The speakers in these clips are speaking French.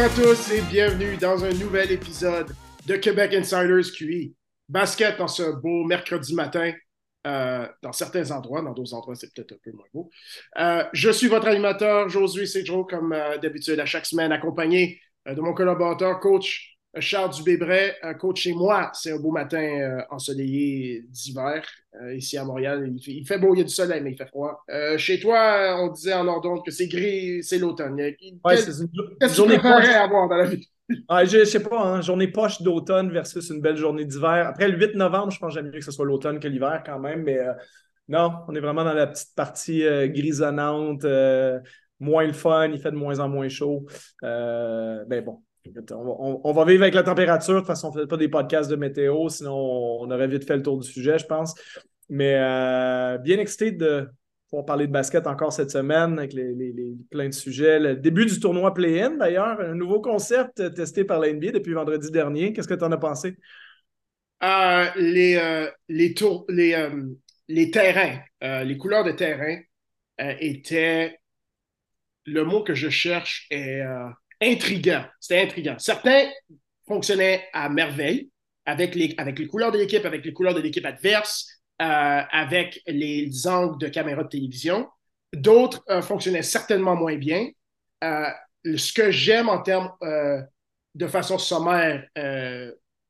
Bonjour à tous et bienvenue dans un nouvel épisode de Québec Insiders QI. Basket dans ce beau mercredi matin, euh, dans certains endroits, dans d'autres endroits c'est peut-être un peu moins beau. Euh, je suis votre animateur, Josué Cedro, comme euh, d'habitude à chaque semaine, accompagné de mon collaborateur, coach Charles Dubébret, coach chez moi. C'est un beau matin ensoleillé d'hiver ici à Montréal. Il fait, beau, il y a du soleil, mais il fait froid. chez toi, on disait en ordre que c'est gris, c'est l'automne. Ouais, c'est une, journée à avoir dans la vie? Ah, je, ne sais pas, hein, journée poche d'automne versus une belle journée d'hiver. Après le 8 novembre, je pense que j'aime mieux que ce soit l'automne que l'hiver quand même, mais euh, non, on est vraiment dans la petite partie euh, grisonnante, euh, moins le fun, il fait de moins en moins chaud. mais ben bon, on, va vivre avec la température. De toute façon, on ne fait pas des podcasts de météo, sinon on aurait vite fait le tour du sujet, je pense. Mais bien excité de, pour parler de basket encore cette semaine avec les, plein de sujets. Le début du tournoi Play-In, d'ailleurs, un nouveau concept testé par la depuis vendredi dernier. Qu'est-ce que tu en as pensé? Euh, euh, les, euh, les terrains, les couleurs de terrain étaient, le mot que je cherche est intriguant. C'était intriguant. Certains fonctionnaient à merveille avec les, couleurs de l'équipe, avec les couleurs de l'équipe adverse, euh, avec les angles de caméra de télévision. D'autres euh, fonctionnaient certainement moins bien. Euh, ce que j'aime en termes de façon sommaire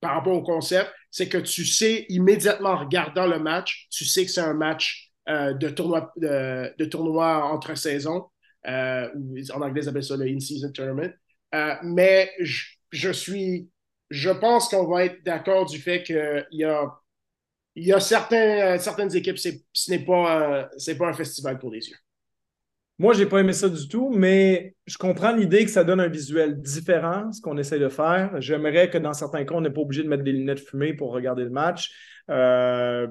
par rapport au concept, c'est que tu sais immédiatement en regardant le match, tu sais que c'est un match de, tournoi, de, tournoi entre saisons. en anglais, ils appellent ça le in-season tournament. Mais je, je suis, je pense qu'on va être d'accord du fait qu'il y a il y a certains, euh, certaines équipes, ce n'est pas, euh, pas un festival pour les yeux. Moi, je n'ai pas aimé ça du tout, mais je comprends l'idée que ça donne un visuel différent, ce qu'on essaie de faire. J'aimerais que dans certains cas, on n'est pas obligé de mettre des lunettes fumées pour regarder le match. Euh,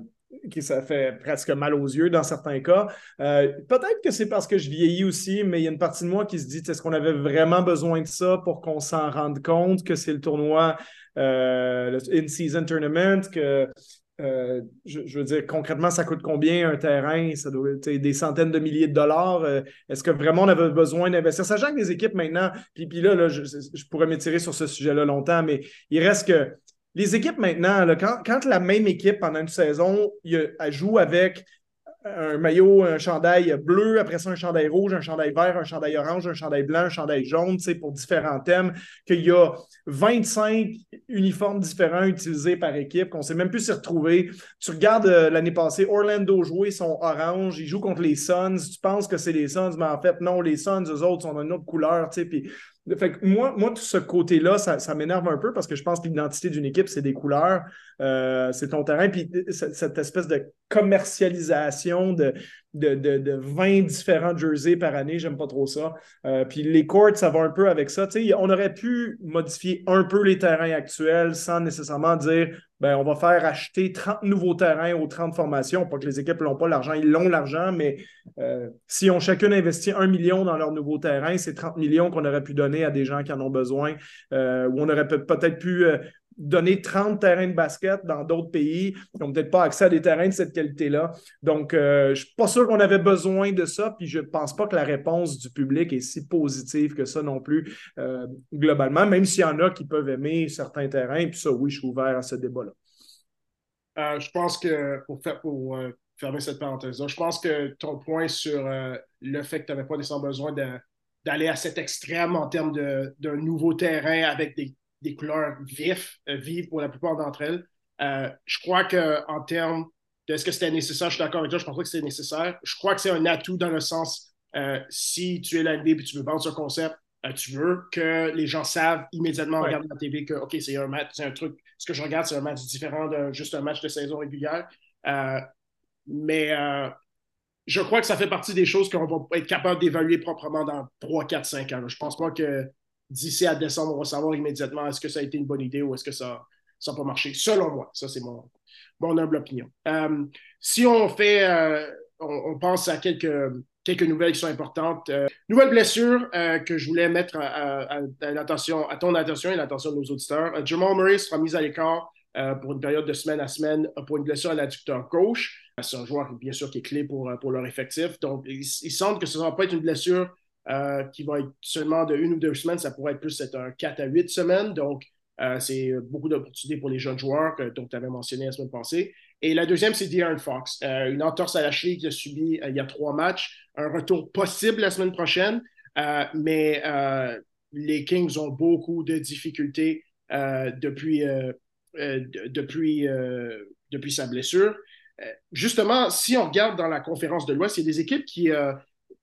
ça fait presque mal aux yeux dans certains cas. Peut-être que c'est parce que je vieillis aussi, mais il y a une partie de moi qui se dit est-ce qu'on avait vraiment besoin de ça pour qu'on s'en rende compte que c'est le tournoi, le in-season tournament, que euh, je, veux dire, concrètement, ça coûte combien un terrain? Ça doit être des centaines de milliers de dollars. Euh, est-ce que vraiment on avait besoin d'investir? Sachant que les équipes maintenant, puis, puis là, je, pourrais m'étirer sur ce sujet-là longtemps, mais il reste que les équipes maintenant, quand, la même équipe pendant une saison elle joue avec un maillot, un chandail bleu, après ça un chandail rouge, un chandail vert, un chandail orange, un chandail blanc, un chandail jaune, pour différents thèmes, qu'il y a 25 uniformes différents utilisés par équipe, qu'on ne sait même plus s'y retrouver. Tu regardes euh, l'année passée, Orlando jouer son orange, ils jouent contre les Suns, tu penses que c'est les Suns, mais en fait, non, les Suns, eux autres, sont d'une autre couleur, puis moi, tout ce côté-là, ça, m'énerve un peu parce que je pense que l'identité d'une équipe, c'est des couleurs, euh, c'est ton terrain. Puis cette espèce de commercialisation de, de, de, 20 différents jerseys par année, j'aime pas trop ça. Euh, puis les courts, ça va un peu avec ça. on aurait pu modifier un peu les terrains actuels sans nécessairement dire ben, on va faire acheter 30 nouveaux terrains aux 30 formations. Pas que les équipes n'ont pas l'argent, ils l'ont l'argent, mais euh, si on chacun investi un million dans leur nouveau terrain, c'est 30 millions qu'on aurait pu donner à des gens qui en ont besoin, euh, on aurait peut-être pu euh, donner 30 terrains de basket dans d'autres pays qui n'ont peut-être pas accès à des terrains de cette qualité-là. Donc, euh, je ne suis pas sûr qu'on avait besoin de ça, puis je ne pense pas que la réponse du public est si positive que ça non plus, euh, globalement, même s'il y en a qui peuvent aimer certains terrains, puis ça, oui, je suis ouvert à ce débat-là. Euh, je pense que, pour, faire, pour fermer cette parenthèse-là, je pense que ton point sur le fait que tu n'avais pas nécessairement besoin d'aller à cet extrême en termes d'un nouveau terrain avec des des couleurs vives, euh, vives pour la plupart d'entre elles. Euh, je crois qu'en termes de est-ce que c'était nécessaire, je suis d'accord avec toi, je pense pas que c'est nécessaire. Je crois que c'est un atout dans le sens, euh, si tu es la et tu veux vendre ce concept, tu veux que les gens savent immédiatement en regardant la TV que, OK, c'est un match, c'est un truc, ce que je regarde, c'est un match différent de juste un match de saison régulière. mais je crois que ça fait partie des choses qu'on va être capable d'évaluer proprement dans 3, 4, 5 ans. Je pense pas que d'ici à décembre, on va savoir immédiatement est-ce que ça a été une bonne idée ou est-ce que ça n'a pas marché, selon moi. Ça, c'est mon, humble opinion. Euh, si on fait, euh, on, pense à quelques, nouvelles qui sont importantes. Euh, nouvelle blessure que je voulais mettre à, ton attention et l'attention de nos auditeurs. Jamal Murray sera mis à l'écart pour une période de semaine à semaine pour une blessure à l'adducteur gauche. C'est un joueur, bien sûr, qui est clé pour, pour leur effectif. Donc, il, il semble que ce ne va pas être une blessure qui va être seulement de une ou deux semaines. Ça pourrait être plus être un 4 à 8 semaines. Donc, c'est beaucoup d'opportunités pour les jeunes joueurs, dont tu avais mentionné la semaine passée. Et la deuxième, c'est De'Aaron Fox, une entorse à la cheville qu'il a subi il y a trois matchs. Un retour possible la semaine prochaine, mais les Kings ont beaucoup de difficultés depuis, depuis, depuis sa blessure. Justement, si on regarde dans la conférence de l'Ouest, il y a des équipes qui,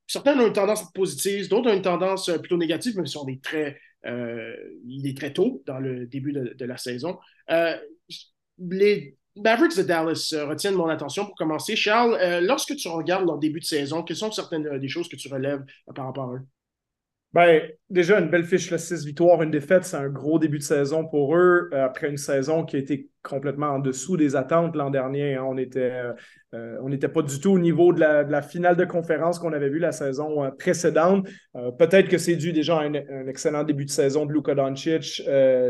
certaines ont une tendance positive, d'autres ont une tendance plutôt négative, mais sont des très, il est très tôt dans le début de, la saison. les Mavericks de Dallas retiennent mon attention pour commencer. Charles, lorsque tu regardes leur début de saison, quelles sont certaines des choses que tu relèves par rapport à eux? Ben, déjà, une belle fiche, là, 6 victoires, une défaite, c'est un gros début de saison pour eux. Euh, après une saison qui a été complètement en dessous des attentes l'an dernier. Hein. on était, euh, n'était pas du tout au niveau de la, finale de conférence qu'on avait vu la saison euh, précédente. Peut-être que c'est dû déjà à un, un, excellent début de saison de Luka Doncic,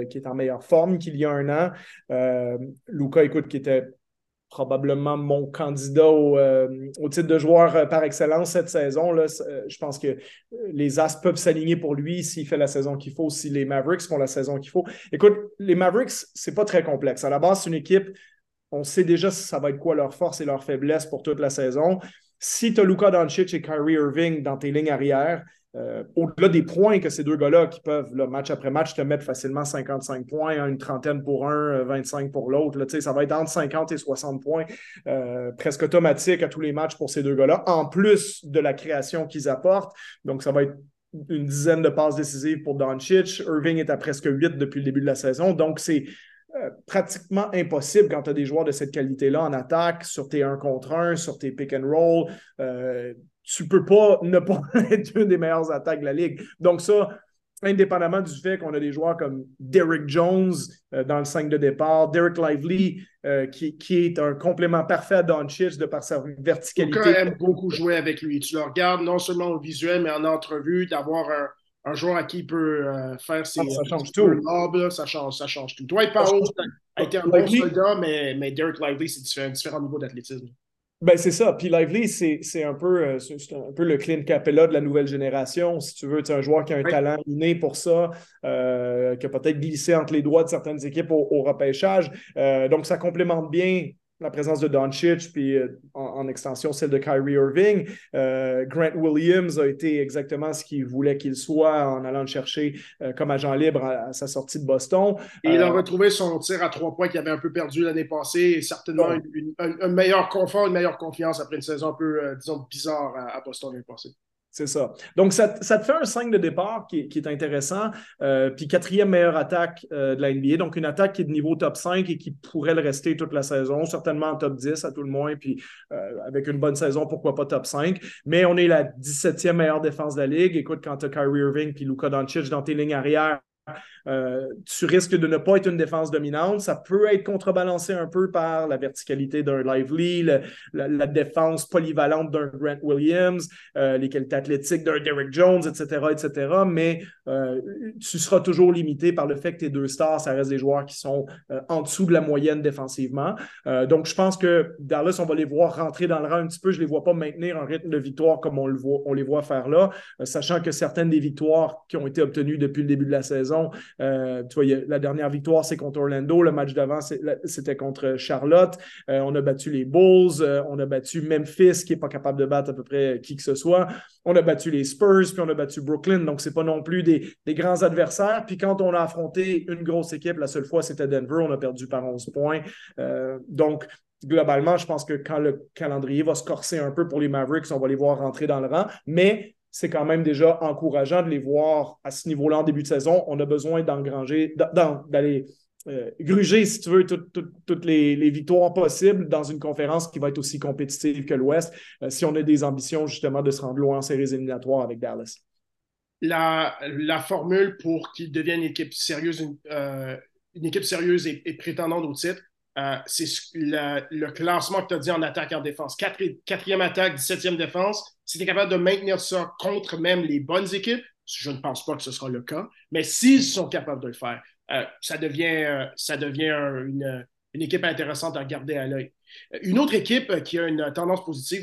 qui est en meilleure forme qu'il y a un an. Luka, écoute, qui était probablement mon candidat au, euh, titre de joueur euh, par excellence cette saison. Là, euh, je pense que les As peuvent s'aligner pour lui s'il fait la saison qu'il faut, si les Mavericks font la saison qu'il faut. Écoute, les Mavericks, c'est pas très complexe. À la base, c'est une équipe, on sait déjà ça va être quoi leur force et leur faiblesse pour toute la saison. Si tu as Luka Doncic et Kyrie Irving dans tes lignes arrière, euh, au-delà des points que ces deux gars-là qui peuvent, match après match, te mettre facilement 55 points, hein, une trentaine pour un, 25 euh, pour l'autre. Ça va être entre 50 et 60 points euh, presque automatique à tous les matchs pour ces deux gars-là, en plus de la création qu'ils apportent. Donc, ça va être une dizaine de passes décisives pour Doncic. Irving est à presque 8 depuis le début de la saison. Donc, c'est pratiquement impossible quand tu as des joueurs de cette qualité-là en attaque, sur tes 1 contre 1, sur tes pick and roll tu peux pas ne pas être une des meilleures attaques de la ligue. Donc ça, indépendamment du fait qu'on a des joueurs comme Derrick Jones euh, dans le 5 de départ, Derek Lively, euh, qui, est un complément parfait à Doncic de par sa verticalité. quand aime beaucoup jouer avec lui. Tu le regardes non seulement au visuel, mais en entrevue, d'avoir un, joueur à qui il peut euh, faire ses... Ah, ça change tout. ça, change, ça change tout. Dwight Powell a été un bon soldat, mais, mais Derek Lively, c'est un différent niveau d'athlétisme. Ben, c'est ça. Puis Lively, c'est un, peu, euh, un peu le Clint Capella de la nouvelle génération. Si tu veux, tu un joueur qui a un talent inné pour ça, euh, qui a peut-être glissé entre les doigts de certaines équipes au, repêchage. Euh, donc, ça complémente bien la présence de Doncic, puis euh, en, extension celle de Kyrie Irving. Euh, Grant Williams a été exactement ce qu'il voulait qu'il soit en allant le chercher euh, comme agent libre à, sa sortie de Boston. Et il a retrouvé son tir à trois points qu'il avait un peu perdu l'année passée et certainement un, meilleur confort, une meilleure confiance après une saison un peu, disons, bizarre à, à Boston l'année passée. C'est ça. Donc, ça, te fait un 5 de départ qui, est intéressant. Euh, puis quatrième meilleure attaque euh, de la NBA. Donc, une attaque qui est de niveau top 5 et qui pourrait le rester toute la saison, certainement en top 10 à tout le moins. Puis euh, avec une bonne saison, pourquoi pas top 5. Mais on est la 17e meilleure défense de la Ligue. Écoute, quand tu as Kyrie Irving puis Luka Doncic dans tes lignes arrière, euh, tu risques de ne pas être une défense dominante. Ça peut être contrebalancé un peu par la verticalité d'un Lively, la, défense polyvalente d'un Grant Williams, euh, les qualités athlétiques d'un Derrick Jones, etc., etc. Mais euh, tu seras toujours limité par le fait que tes deux stars, ça reste des joueurs qui sont en dessous de la moyenne défensivement. donc, je pense que Dallas, on va les voir rentrer dans le rang un petit peu. Je ne les vois pas maintenir un rythme de victoire comme on, le voit, on les voit faire là, sachant que certaines des victoires qui ont été obtenues depuis le début de la saison euh, tu vois, la dernière victoire, c'est contre Orlando. Le match d'avant, c'était contre Charlotte. Euh, on a battu les Bulls. Euh, on a battu Memphis, qui n'est pas capable de battre à peu près qui que ce soit. On a battu les Spurs, puis on a battu Brooklyn. Donc, ce n'est pas non plus des, grands adversaires. Puis quand on a affronté une grosse équipe, la seule fois, c'était Denver. On a perdu par 11 points. donc, globalement, je pense que quand le calendrier va se corser un peu pour les Mavericks, on va les voir rentrer dans le rang. Mais c'est quand même déjà encourageant de les voir à ce niveau-là en début de saison. On a besoin d'engranger, d'aller euh, gruger, si tu veux, toutes les, victoires possibles dans une conférence qui va être aussi compétitive que l'Ouest, euh, si on a des ambitions justement de se rendre loin en séries éliminatoires avec Dallas. La, formule pour qu'ils deviennent une équipe sérieuse, une, euh, équipe sérieuse et, et prétendante au titre, euh, c'est le, classement que tu as dit en attaque et en défense. quatrième attaque, 17e défense. Si tu es capable de maintenir ça contre même les bonnes équipes, je ne pense pas que ce sera le cas, mais s'ils sont capables de le faire, euh, ça devient, euh, une, équipe intéressante à regarder à l'œil. Une autre équipe qui a une tendance positive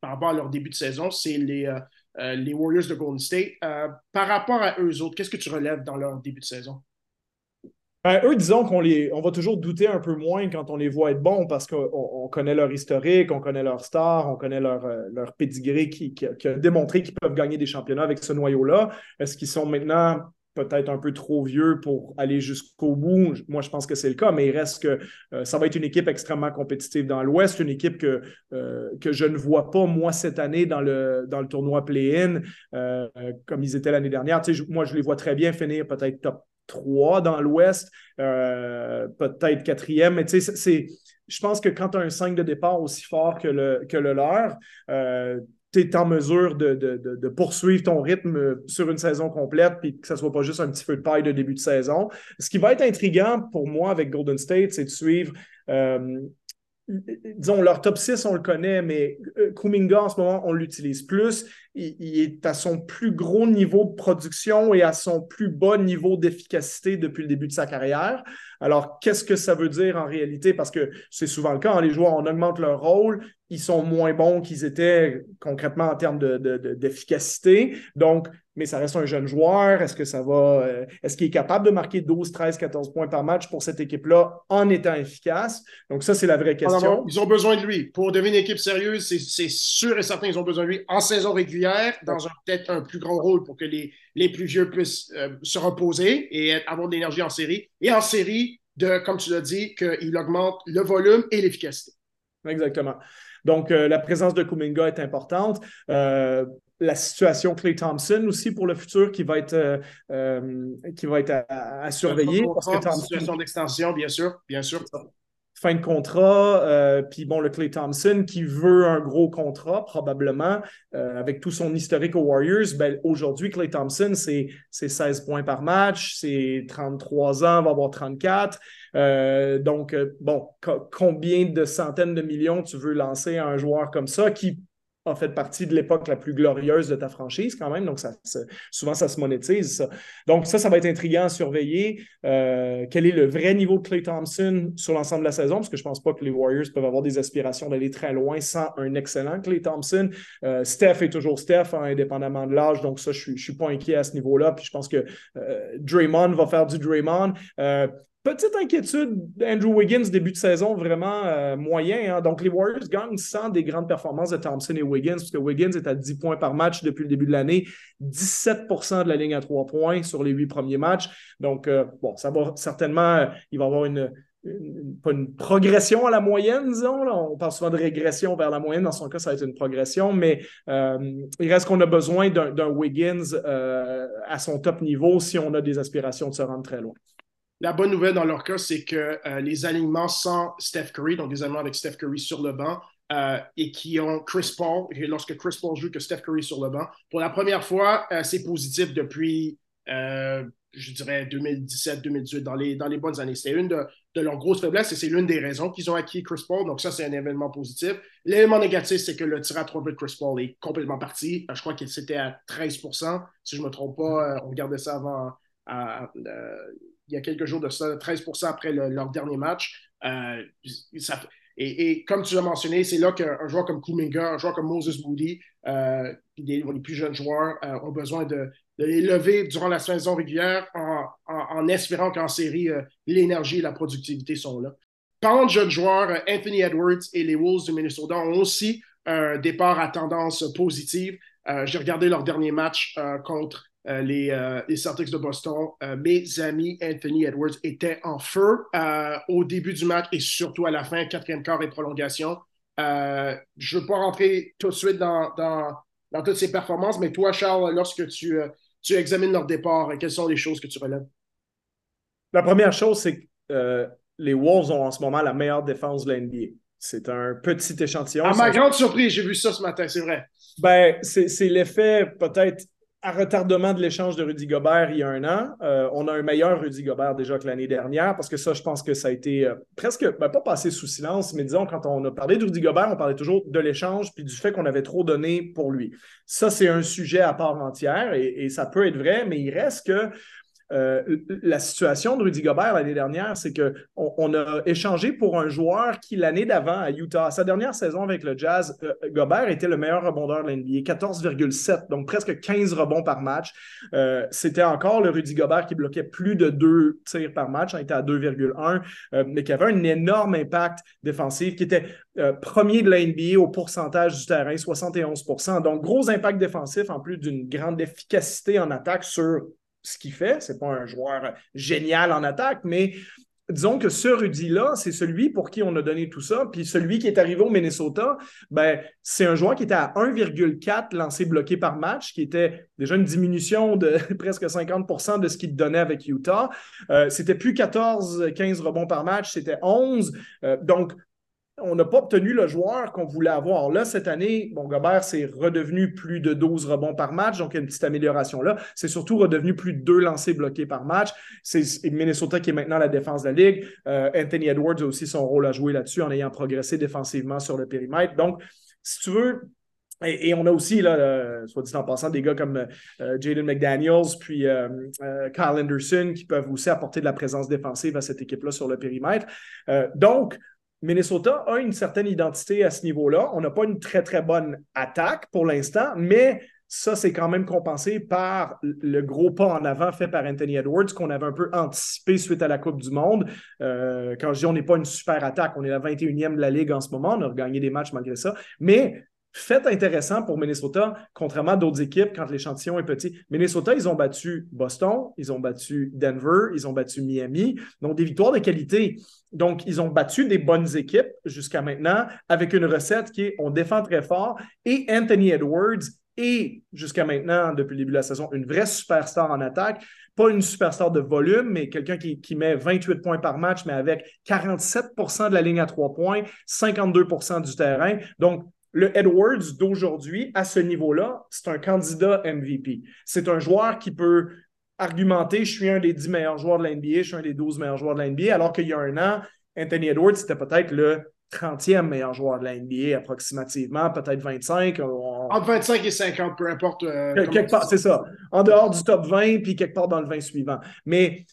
par rapport à leur début de saison, c'est les, les Warriors de Golden State. par rapport à eux autres, qu'est-ce que tu relèves dans leur début de saison? Ben, eux, disons qu'on les, on va toujours douter un peu moins quand on les voit être bons parce qu'on connaît leur historique, on connaît leur star, on connaît leur, leur pedigree qui, qui, a démontré qu'ils peuvent gagner des championnats avec ce noyau-là. Est-ce qu'ils sont maintenant peut-être un peu trop vieux pour aller jusqu'au bout? Moi, je pense que c'est le cas, mais il reste que euh, ça va être une équipe extrêmement compétitive dans l'Ouest, une équipe que, euh, que je ne vois pas, moi, cette année, dans le, dans le tournoi play-in, euh, comme ils étaient l'année dernière. moi, je les vois très bien finir peut-être top 3 dans l'Ouest, peut-être quatrième, mais tu sais, c'est je pense que quand tu as un 5 de départ aussi fort que le, que le leur, tu es en mesure de, poursuivre ton rythme sur une saison complète, puis que ce ne soit pas juste un petit feu de paille de début de saison. Ce qui va être intriguant pour moi avec Golden State, c'est de suivre. Euh, disons, leur top 6, on le connaît, mais euh, Kuminga, en ce moment, on l'utilise plus. Il, est à son plus gros niveau de production et à son plus bas niveau d'efficacité depuis le début de sa carrière. Alors, qu'est-ce que ça veut dire en réalité? Parce que c'est souvent le cas, hein, les joueurs, on augmente leur rôle, ils sont moins bons qu'ils étaient concrètement en termes d'efficacité. Donc, mais ça reste un jeune joueur. Est-ce que ça va. Euh, est-ce qu'il est capable de marquer 12, 13, 14 points par match pour cette équipe-là en étant efficace? Donc, ça, c'est la vraie question. ils ont besoin de lui. Pour devenir une équipe sérieuse, c'est sûr et certain ils ont besoin de lui en saison régulière, dans peut-être un plus grand rôle pour que les, les plus vieux puissent euh, se reposer et avoir de l'énergie en série. Et en série, de, comme tu l'as dit, qu'il augmente le volume et l'efficacité. Exactement. Donc, euh, la présence de Kuminga est importante. Euh, la situation Clay Thompson aussi pour le futur qui va être, qui va être à, surveiller. Parce que situation d'extension, bien sûr, bien sûr fin de contrat. Euh, puis bon, le Clay Thompson qui veut un gros contrat, probablement, euh, avec tout son historique aux Warriors. Ben, Aujourd'hui, Clay Thompson, c'est 16 points par match, c'est 33 ans, va avoir 34. Euh, donc, bon, combien de centaines de millions tu veux lancer à un joueur comme ça qui a fait partie de l'époque la plus glorieuse de ta franchise quand même. Donc, ça, souvent, ça se monétise. Donc, ça, ça va être intriguant à surveiller. Euh, quel est le vrai niveau de Clay Thompson sur l'ensemble de la saison? Parce que je ne pense pas que les Warriors peuvent avoir des aspirations d'aller très loin sans un excellent Clay Thompson. Euh, Steph est toujours Steph, hein, indépendamment de l'âge. Donc, ça, je ne suis, pas inquiet à ce niveau-là. Puis, je pense que euh, Draymond va faire du Draymond. Petite inquiétude, Andrew Wiggins, début de saison vraiment euh, moyen. Hein. Donc, les Warriors gagnent sans des grandes performances de Thompson et Wiggins, parce que Wiggins est à 10 points par match depuis le début de l'année, 17% de la ligne à 3 points sur les 8 premiers matchs. Donc, euh, bon, ça va certainement, euh, il va y avoir une, progression à la moyenne, disons. On parle souvent de régression vers la moyenne. Dans son cas, ça va être une progression, mais il reste qu'on a besoin d'un Wiggins à son top niveau si on a des aspirations de se rendre très loin. La bonne nouvelle dans leur cas, c'est que euh, les alignements sans Steph Curry, donc des alignements avec Steph Curry sur le banc, euh, et qui ont Chris Paul, et lorsque Chris Paul joue que Steph Curry sur le banc, pour la première fois, euh, c'est positif depuis, je dirais, 2017-2018, dans les, dans les bonnes années. C'est une de, leurs grosses faiblesses et c'est l'une des raisons qu'ils ont acquis Chris Paul. Donc, ça, c'est un événement positif. L'élément négatif, c'est que le tir à trois de Chris Paul est complètement parti. Je crois qu'il c'était à 13% si je ne me trompe pas. on regardait ça avant il y a quelques jours de ça, 13% après leur dernier match. Euh, et, comme tu l'as mentionné, c'est là qu'un joueur comme Kuminga, un joueur comme Moses Moody, euh, les, plus jeunes joueurs euh, ont besoin de, les lever durant la saison régulière en, espérant qu'en série, l'énergie et la productivité sont là. Parlant de jeunes joueurs, Anthony Edwards et les Wolves du Minnesota ont aussi un départ à tendance positive. J'ai regardé leur dernier match contre euh, euh, les, Celtics de Boston, euh, mes amis Anthony Edwards étaient en feu au début du match et surtout à la fin, quatrième quart et prolongation. je ne veux pas rentrer tout de suite dans, toutes ces performances, mais toi, Charles, lorsque tu, tu examines leur départ, quelles sont les choses que tu relèves? La première chose, c'est que les Wolves ont en ce moment la meilleure défense de l'NBA. C'est un petit échantillon. À ma grande surprise, j'ai vu ça ce matin, c'est vrai. Ben, c'est l'effet peut-être à retardement de l'échange de Rudy Gobert il y a un an. Euh, on a un meilleur Rudy Gobert déjà que l'année dernière parce que ça, je pense que ça a été euh, presque, ben, pas passé sous silence, mais disons, quand on a parlé de Rudy Gobert, on parlait toujours de l'échange puis du fait qu'on avait trop donné pour lui. Ça, c'est un sujet à part entière et, ça peut être vrai, mais il reste que euh, la situation de Rudy Gobert l'année dernière, c'est qu'on on a échangé pour un joueur qui, l'année d'avant à Utah, sa dernière saison avec le Jazz, euh, Gobert était le meilleur rebondeur de l'NBA, 14,7, donc presque 15 rebonds par match. Euh, c'était encore le Rudy Gobert qui bloquait plus de deux tirs par match, il était à 2,1, mais qui avait un énorme impact défensif, qui était premier de l'NBA au pourcentage du terrain, 71% Donc, gros impact défensif en plus d'une grande efficacité en attaque sur ce qu'il fait. Ce n'est pas un joueur génial en attaque, mais disons que ce Rudy-là, c'est celui pour qui on a donné tout ça. Puis celui qui est arrivé au Minnesota, ben, c'est un joueur qui était à 1,4 lancés bloqués par match, qui était déjà une diminution de presque 50% de ce qu'il donnait avec Utah. Euh, c'était plus 14, 15 rebonds par match, c'était 11. Euh, donc, on n'a pas obtenu le joueur qu'on voulait avoir. Là, cette année, bon, Gobert, c'est redevenu plus de 12 rebonds par match, donc il y a une petite amélioration là. C'est surtout redevenu plus de deux lancés bloqués par match. C'est Minnesota qui est maintenant la défense de la Ligue. Euh, Anthony Edwards a aussi son rôle à jouer là-dessus en ayant progressé défensivement sur le périmètre. Donc, si tu veux, et, on a aussi, là, soit dit en passant, des gars comme euh, Jaden McDaniels, puis euh, Kyle Anderson qui peuvent aussi apporter de la présence défensive à cette équipe-là sur le périmètre. donc, Minnesota a une certaine identité à ce niveau-là. On n'a pas une très, très bonne attaque pour l'instant, mais ça, c'est quand même compensé par le gros pas en avant fait par Anthony Edwards qu'on avait un peu anticipé suite à la Coupe du Monde. Euh, quand je dis on n'est pas une super attaque, on est la 21e de la Ligue en ce moment, on a gagné des matchs malgré ça, mais fait intéressant pour Minnesota, contrairement à d'autres équipes quand l'échantillon est petit. Minnesota, ils ont battu Boston, ils ont battu Denver, ils ont battu Miami, donc des victoires de qualité. Donc, ils ont battu des bonnes équipes jusqu'à maintenant avec une recette qui est on défend très fort et Anthony Edwards est jusqu'à maintenant, depuis le début de la saison, une vraie superstar en attaque. Pas une superstar de volume, mais quelqu'un qui, qui, met 28 points par match, mais avec 47% de la ligne à trois points, 52% du terrain. Donc, le Edwards d'aujourd'hui, à ce niveau-là, c'est un candidat MVP. C'est un joueur qui peut argumenter je suis un des 10 meilleurs joueurs de l'NBA, je suis un des 12 meilleurs joueurs de l'NBA, alors qu'il y a un an, Anthony Edwards, c'était peut-être le 30e meilleur joueur de la NBA approximativement, peut-être 25. Entre 25 et 50, peu importe. Euh, quelque part, c'est ça. En dehors du top 20, puis quelque part dans le 20 suivant. Mais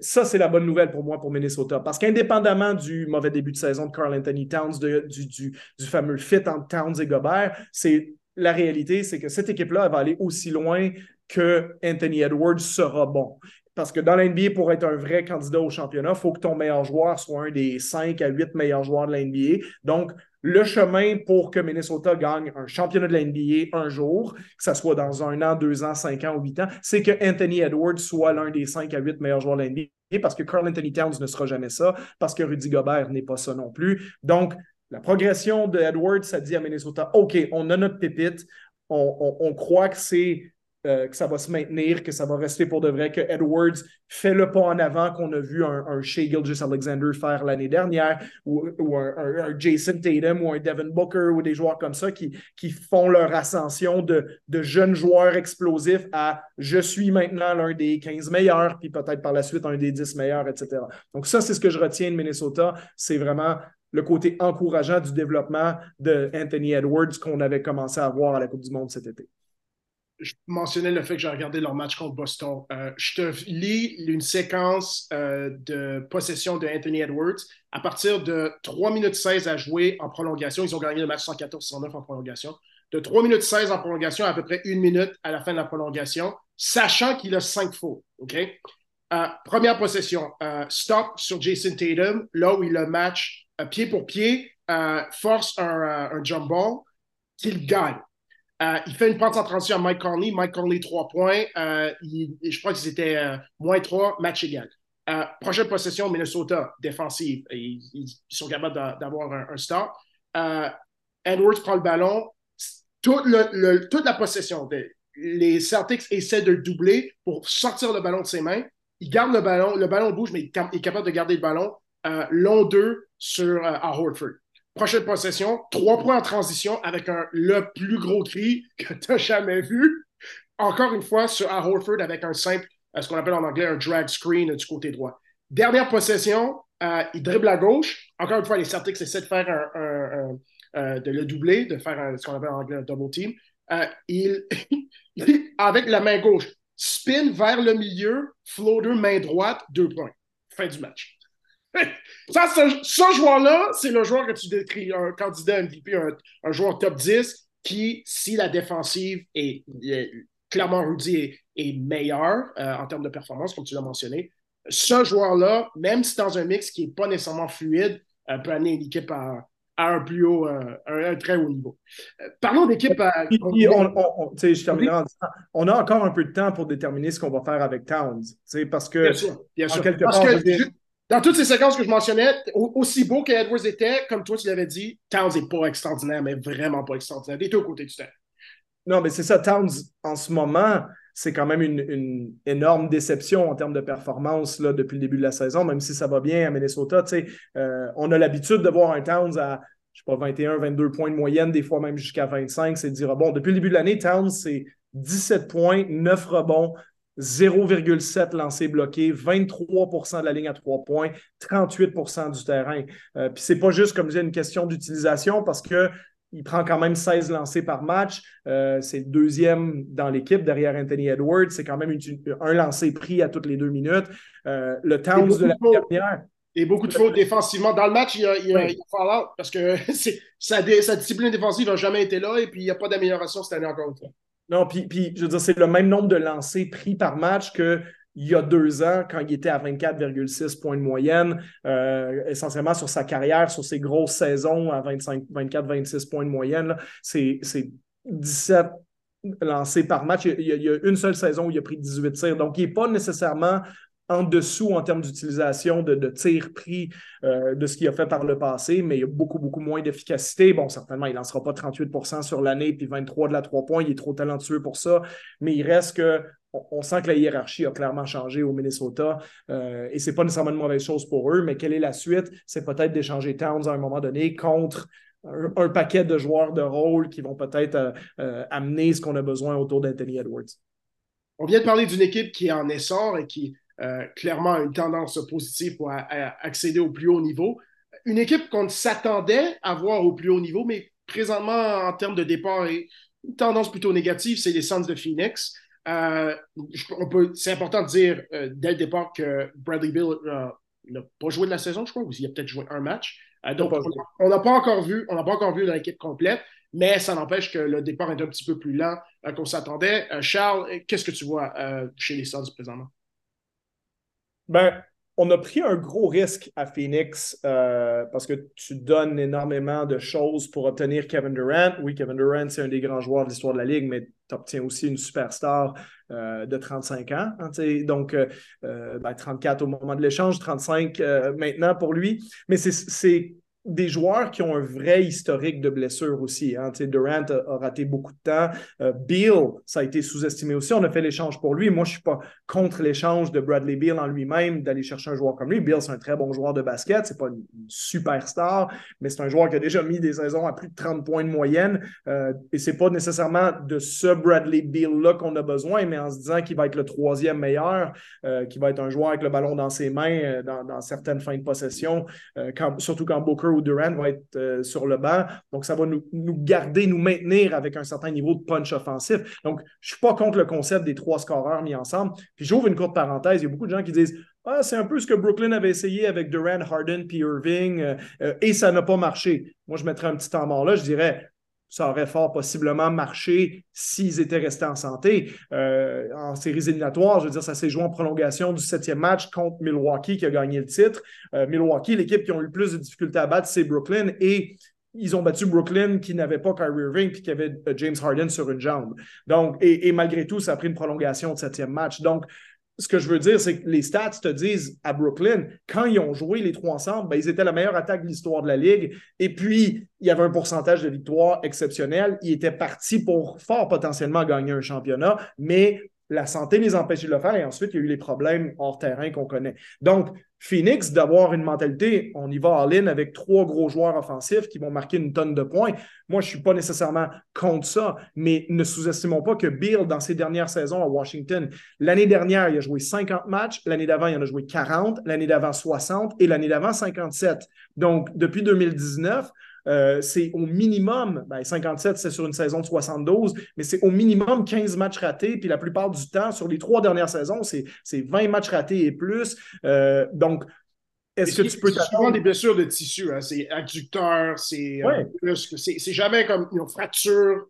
ça, c'est la bonne nouvelle pour moi pour Minnesota. Parce qu'indépendamment du mauvais début de saison de Carl Anthony Towns, du, du, fameux fit entre Towns et Gobert, c'est la réalité, c'est que cette équipe-là va aller aussi loin que Anthony Edwards sera bon. Parce que dans l'NBA, pour être un vrai candidat au championnat, il faut que ton meilleur joueur soit un des 5 à 8 meilleurs joueurs de l'NBA. Donc, le chemin pour que Minnesota gagne un championnat de la NBA un jour, que ce soit dans un an, deux ans, cinq ans ou huit ans, c'est que Anthony Edwards soit l'un des cinq à huit meilleurs joueurs de la NBA parce que Carl Anthony Towns ne sera jamais ça, parce que Rudy Gobert n'est pas ça non plus. Donc, la progression de Edwards, ça dit à Minnesota, OK, on a notre pépite, on croit que c'est euh, que ça va se maintenir, que ça va rester pour de vrai, que Edwards fait le pas en avant qu'on a vu un, Shea Gilgis Alexander faire l'année dernière, ou, un, Jason Tatum, ou un Devin Booker, ou des joueurs comme ça qui, qui font leur ascension de, de jeunes joueurs explosifs à je suis maintenant l'un des 15 meilleurs, puis peut-être par la suite un des 10 meilleurs, etc. Donc ça, c'est ce que je retiens de Minnesota. C'est vraiment le côté encourageant du développement de Anthony Edwards qu'on avait commencé à voir à la Coupe du Monde cet été je mentionnais le fait que j'ai regardé leur match contre Boston. Euh, je te lis une séquence euh, de possession de Anthony Edwards. À partir de 3 minutes 16 à jouer en prolongation, ils ont gagné le match 114-109 en prolongation. De 3 minutes 16 en prolongation à, peu près une minute à la fin de la prolongation, sachant qu'il a 5 faux. OK? Euh, première possession, stop sur Jason Tatum, là où il le match pied pour pied, force un, un jump ball, qu'il gagne. Euh, il fait une passe en transition à Mike Conley. Mike Conley, trois points. Euh, je crois qu'ils étaient euh, moins trois, match égal. prochaine possession, Minnesota, défensive. Ils, sont capables d'avoir un, start. Edwards prend le ballon. toute la possession, les Celtics essaient de doubler pour sortir le ballon de ses mains. Il garde le ballon, le ballon bouge, mais il est capable de garder le ballon long 2 sur, à Horford. Prochaine possession, trois points en transition avec un, le plus gros cri que tu as jamais vu. Encore une fois, sur à Horford avec un simple, euh, ce qu'on appelle en anglais un drag screen du côté droit. Dernière possession, euh, il dribble à gauche. Encore une fois, les Celtics essaient de faire un, euh, de le doubler, de faire ce qu'on appelle en anglais un double team. il, avec la main gauche, spin vers le milieu, floater, main droite, deux points. Fin du match. Ça, ce, joueur-là, c'est le joueur que tu décris, un candidat MVP, un, joueur top 10 qui, si la défensive est, clairement Rudy est, meilleur euh, en termes de performance, comme tu l'as mentionné, ce joueur-là, même si dans un mix qui n'est pas nécessairement fluide, euh, peut amener une équipe à, un plus haut, euh, un, très haut niveau. parlons d'équipe. on, a encore un peu de temps pour déterminer ce qu'on va faire avec Towns. Parce que, bien sûr, bien sûr. Parce que, dans toutes ces séquences que je mentionnais, aussi beau que Edwards était, comme toi tu l'avais dit, Towns n'est pas extraordinaire, mais vraiment pas extraordinaire. Il était au côté du terrain. Non, mais c'est ça, Towns, en ce moment, c'est quand même une, énorme déception en termes de performance là, depuis le début de la saison, même si ça va bien à Minnesota. Euh, on a l'habitude de voir un Towns à je sais pas, 21, 22 points de moyenne, des fois même jusqu'à 25. C'est dire, bon, depuis le début de l'année, Towns, c'est 17 points, 9 rebonds, 0,7 lancés bloqués, 23% de la ligne à 3 points, 38% du terrain. Euh, Puis c'est pas juste, comme je disais, une question d'utilisation parce que il prend quand même 16 lancés par match. Euh, c'est le deuxième dans l'équipe derrière Anthony Edwards. C'est quand même un lancé pris à toutes les deux minutes. Euh, le Towns de la dernière. Et beaucoup de fautes défensivement. Dans le match, il y a, il y a, parce que sa, sa, discipline défensive n'a jamais été là et puis il n'y a pas d'amélioration cette année encore une fois. Non, puis, puis je veux dire, c'est le même nombre de lancers pris par match qu'il y a deux ans, quand il était à 24,6 points de moyenne, euh, essentiellement sur sa carrière, sur ses grosses saisons à 25, 24, 26 points de moyenne, c'est 17 lancés par match. Il y, a, il y, a, une seule saison où il a pris 18 tirs. Donc, il n'est pas nécessairement en dessous en termes d'utilisation de, tirs pris euh, de ce qu'il a fait par le passé, mais il y a beaucoup, beaucoup moins d'efficacité. Bon, certainement, il ne lancera pas 38% sur l'année, puis 23 de la 3 points, il est trop talentueux pour ça, mais il reste que on, sent que la hiérarchie a clairement changé au Minnesota euh, et ce n'est pas nécessairement une mauvaise chose pour eux, mais quelle est la suite? C'est peut-être d'échanger Towns à un moment donné contre un, paquet de joueurs de rôle qui vont peut-être euh, amener ce qu'on a besoin autour d'Anthony Edwards. On vient de parler d'une équipe qui est en essor et qui euh, clairement une tendance positive pour accéder au plus haut niveau. Une équipe qu'on s'attendait à voir au plus haut niveau, mais présentement, en termes de départ, une tendance plutôt négative, c'est les Suns de Phoenix. Euh, c'est important de dire euh, dès le départ que Bradley Bill n'a pas joué de la saison, je crois, ou il a peut-être joué un match. donc, on n'a pas encore vu, on n'a pas encore vu l'équipe complète, mais ça n'empêche que le départ est un petit peu plus lent qu'on s'attendait. Charles, qu'est-ce que tu vois chez les Suns présentement? Ben, on a pris un gros risque à Phoenix euh, parce que tu donnes énormément de choses pour obtenir Kevin Durant. Oui, Kevin Durant, c'est un des grands joueurs de l'histoire de la Ligue, mais tu obtiens aussi une superstar euh, de 35 ans. Hein, donc, 34 euh, ben, au moment de l'échange, 35 maintenant pour lui. Mais c'est des joueurs qui ont un vrai historique de blessure aussi. Hein. Durant a, raté beaucoup de temps. Euh, Beal, ça a été sous-estimé aussi. On a fait l'échange pour lui. Moi, je ne suis pas contre l'échange de Bradley Beal en lui-même, d'aller chercher un joueur comme lui. Beal, c'est un très bon joueur de basket. Ce n'est pas une, superstar, mais c'est un joueur qui a déjà mis des saisons à plus de 30 points de moyenne. Euh, et ce n'est pas nécessairement de ce Bradley Beal-là qu'on a besoin, mais en se disant qu'il va être le troisième meilleur, euh, qu'il va être un joueur avec le ballon dans ses mains dans, certaines fins de possession, surtout quand Booker ou Durant va être euh, sur le banc. Donc, ça va nous, garder, nous maintenir avec un certain niveau de punch offensif. Donc, je ne suis pas contre le concept des trois scoreurs mis ensemble. Puis, j'ouvre une courte parenthèse. Il y a beaucoup de gens qui disent ah, c'est un peu ce que Brooklyn avait essayé avec Durant, Harden puis Irving euh, euh, et ça n'a pas marché. Moi, je mettrais un petit temps mort là. Je dirais ça aurait fort possiblement marché s'ils étaient restés en santé. Euh, en séries éliminatoires, je veux dire, ça s'est joué en prolongation du septième match contre Milwaukee qui a gagné le titre. Euh, Milwaukee, l'équipe qui a eu le plus de difficultés à battre, c'est Brooklyn. Et ils ont battu Brooklyn qui n'avait pas Kyrie Irving puis qui avait euh, James Harden sur une jambe. Et malgré tout, ça a pris une prolongation de septième match. Donc, ce que je veux dire, c'est que les stats te disent à Brooklyn, quand ils ont joué les trois ensemble, ben, ils étaient la meilleure attaque de l'histoire de la Ligue. Et puis, il y avait un pourcentage de victoire exceptionnel. Ils étaient partis pour fort potentiellement gagner un championnat, mais la santé les empêchait de le faire et ensuite, il y a eu les problèmes hors terrain qu'on connaît. Donc, Phoenix, d'avoir une mentalité, on y va en ligne avec trois gros joueurs offensifs qui vont marquer une tonne de points. Moi, je ne suis pas nécessairement contre ça, mais ne sous-estimons pas que Bill, dans ses dernières saisons à Washington, l'année dernière, il a joué 50 matchs, l'année d'avant, il en a joué 40, l'année d'avant 60 et l'année d'avant 57. Donc, depuis 2019, euh, c'est au minimum, ben 57, c'est sur une saison de 72, mais c'est au minimum 15 matchs ratés. Puis la plupart du temps, sur les trois dernières saisons, c'est 20 matchs ratés et plus. Euh, donc, est-ce que tu peux C'est souvent des blessures de tissu. Hein? C'est adducteur, c'est euh, c'est jamais comme une fracture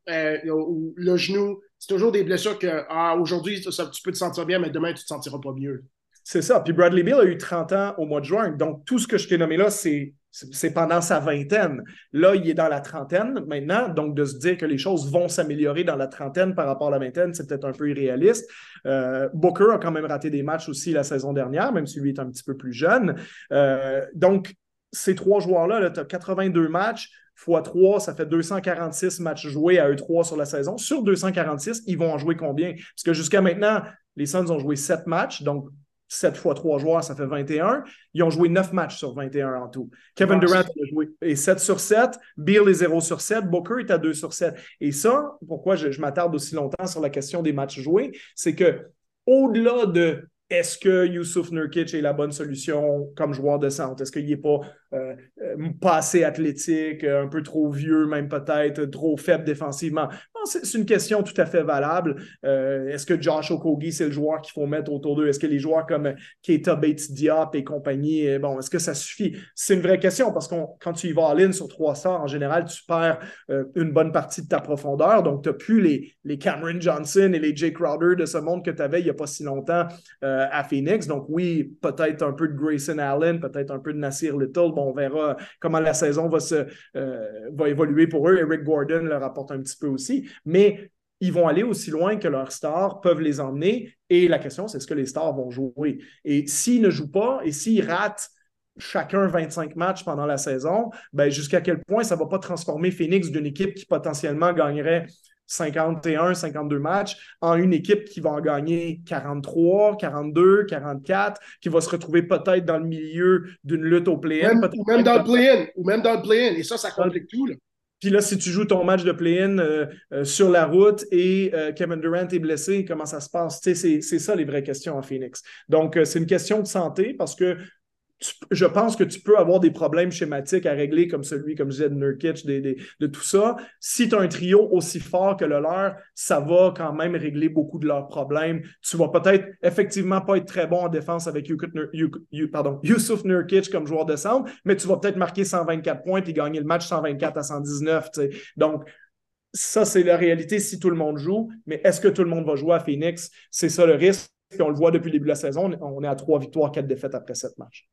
ou le genou. C'est toujours des blessures que ah, aujourd'hui, tu peux te sentir bien, mais demain, tu ne te sentiras pas mieux. C'est ça. Puis Bradley Bill a eu 30 ans au mois de juin. Donc, tout ce que je t'ai nommé là, c'est c'est pendant sa vingtaine. Là, il est dans la trentaine maintenant, donc de se dire que les choses vont s'améliorer dans la trentaine par rapport à la vingtaine, c'est peut-être un peu irréaliste. Euh, Booker a quand même raté des matchs aussi la saison dernière, même si lui est un petit peu plus jeune. Euh, donc, ces trois joueurs-là, -là, tu as 82 matchs fois 3, ça fait 246 matchs joués à eux trois sur la saison. Sur 246, ils vont en jouer combien? Parce que jusqu'à maintenant, les Suns ont joué 7 matchs, donc 7 fois 3 joueurs, ça fait 21. Ils ont joué 9 matchs sur 21 en tout. Kevin Durant a joué 7 sur 7, Bill est 0 sur 7, Booker est à 2 sur 7. Et ça, pourquoi je, je m'attarde aussi longtemps sur la question des matchs joués, c'est que au-delà de est-ce que Yusuf Nurkic est la bonne solution comme joueur de centre? Est-ce qu'il n'est pas, euh, euh, pas assez athlétique, un peu trop vieux, même peut-être, trop faible défensivement? C'est une question tout à fait valable. Euh, est-ce que Josh Okogie, c'est le joueur qu'il faut mettre autour d'eux? Est-ce que les joueurs comme Keita Bates Diop et compagnie, euh, bon, est-ce que ça suffit? C'est une vraie question parce que quand tu y vas en ligne sur trois stars, en général, tu perds euh, une bonne partie de ta profondeur. Donc, tu n'as plus les, les Cameron Johnson et les Jake Crowder de ce monde que tu avais il n'y a pas si longtemps à Phoenix. Donc, oui, peut-être un peu de Grayson Allen, peut-être un peu de Nasir Little. Bon, on verra comment la saison va, se, va évoluer pour eux. Eric Gordon le rapporte un petit peu aussi mais ils vont aller aussi loin que leurs stars peuvent les emmener. Et la question, c'est est-ce que les stars vont jouer? Et s'ils ne jouent pas et s'ils ratent chacun 25 matchs pendant la saison, ben jusqu'à quel point ça ne va pas transformer Phoenix d'une équipe qui potentiellement gagnerait 51, 52 matchs en une équipe qui va en gagner 43, 42, 44, qui va se retrouver peut-être dans le milieu d'une lutte au play-in. Ou même dans le play-in. Ou même dans le play-in. Et ça, ça complique tout. Là. Puis là, si tu joues ton match de play-in euh, euh, sur la route et euh, Kevin Durant est blessé, comment ça se passe? C'est ça les vraies questions en Phoenix. Donc, c'est une question de santé parce que je pense que tu peux avoir des problèmes schématiques à régler comme celui, comme je disais, de Nurkic, de tout ça. Si tu as un trio aussi fort que le leur, ça va quand même régler beaucoup de leurs problèmes. Tu vas peut-être effectivement pas être très bon en défense avec Yusuf Nurkic comme joueur de centre, mais tu vas peut-être marquer 124 points et gagner le match 124 à 119. Donc, ça, c'est la réalité si tout le monde joue. Mais est-ce que tout le monde va jouer à Phoenix? C'est ça le risque. on le voit depuis le début de la saison. On est à trois victoires, quatre défaites après sept matchs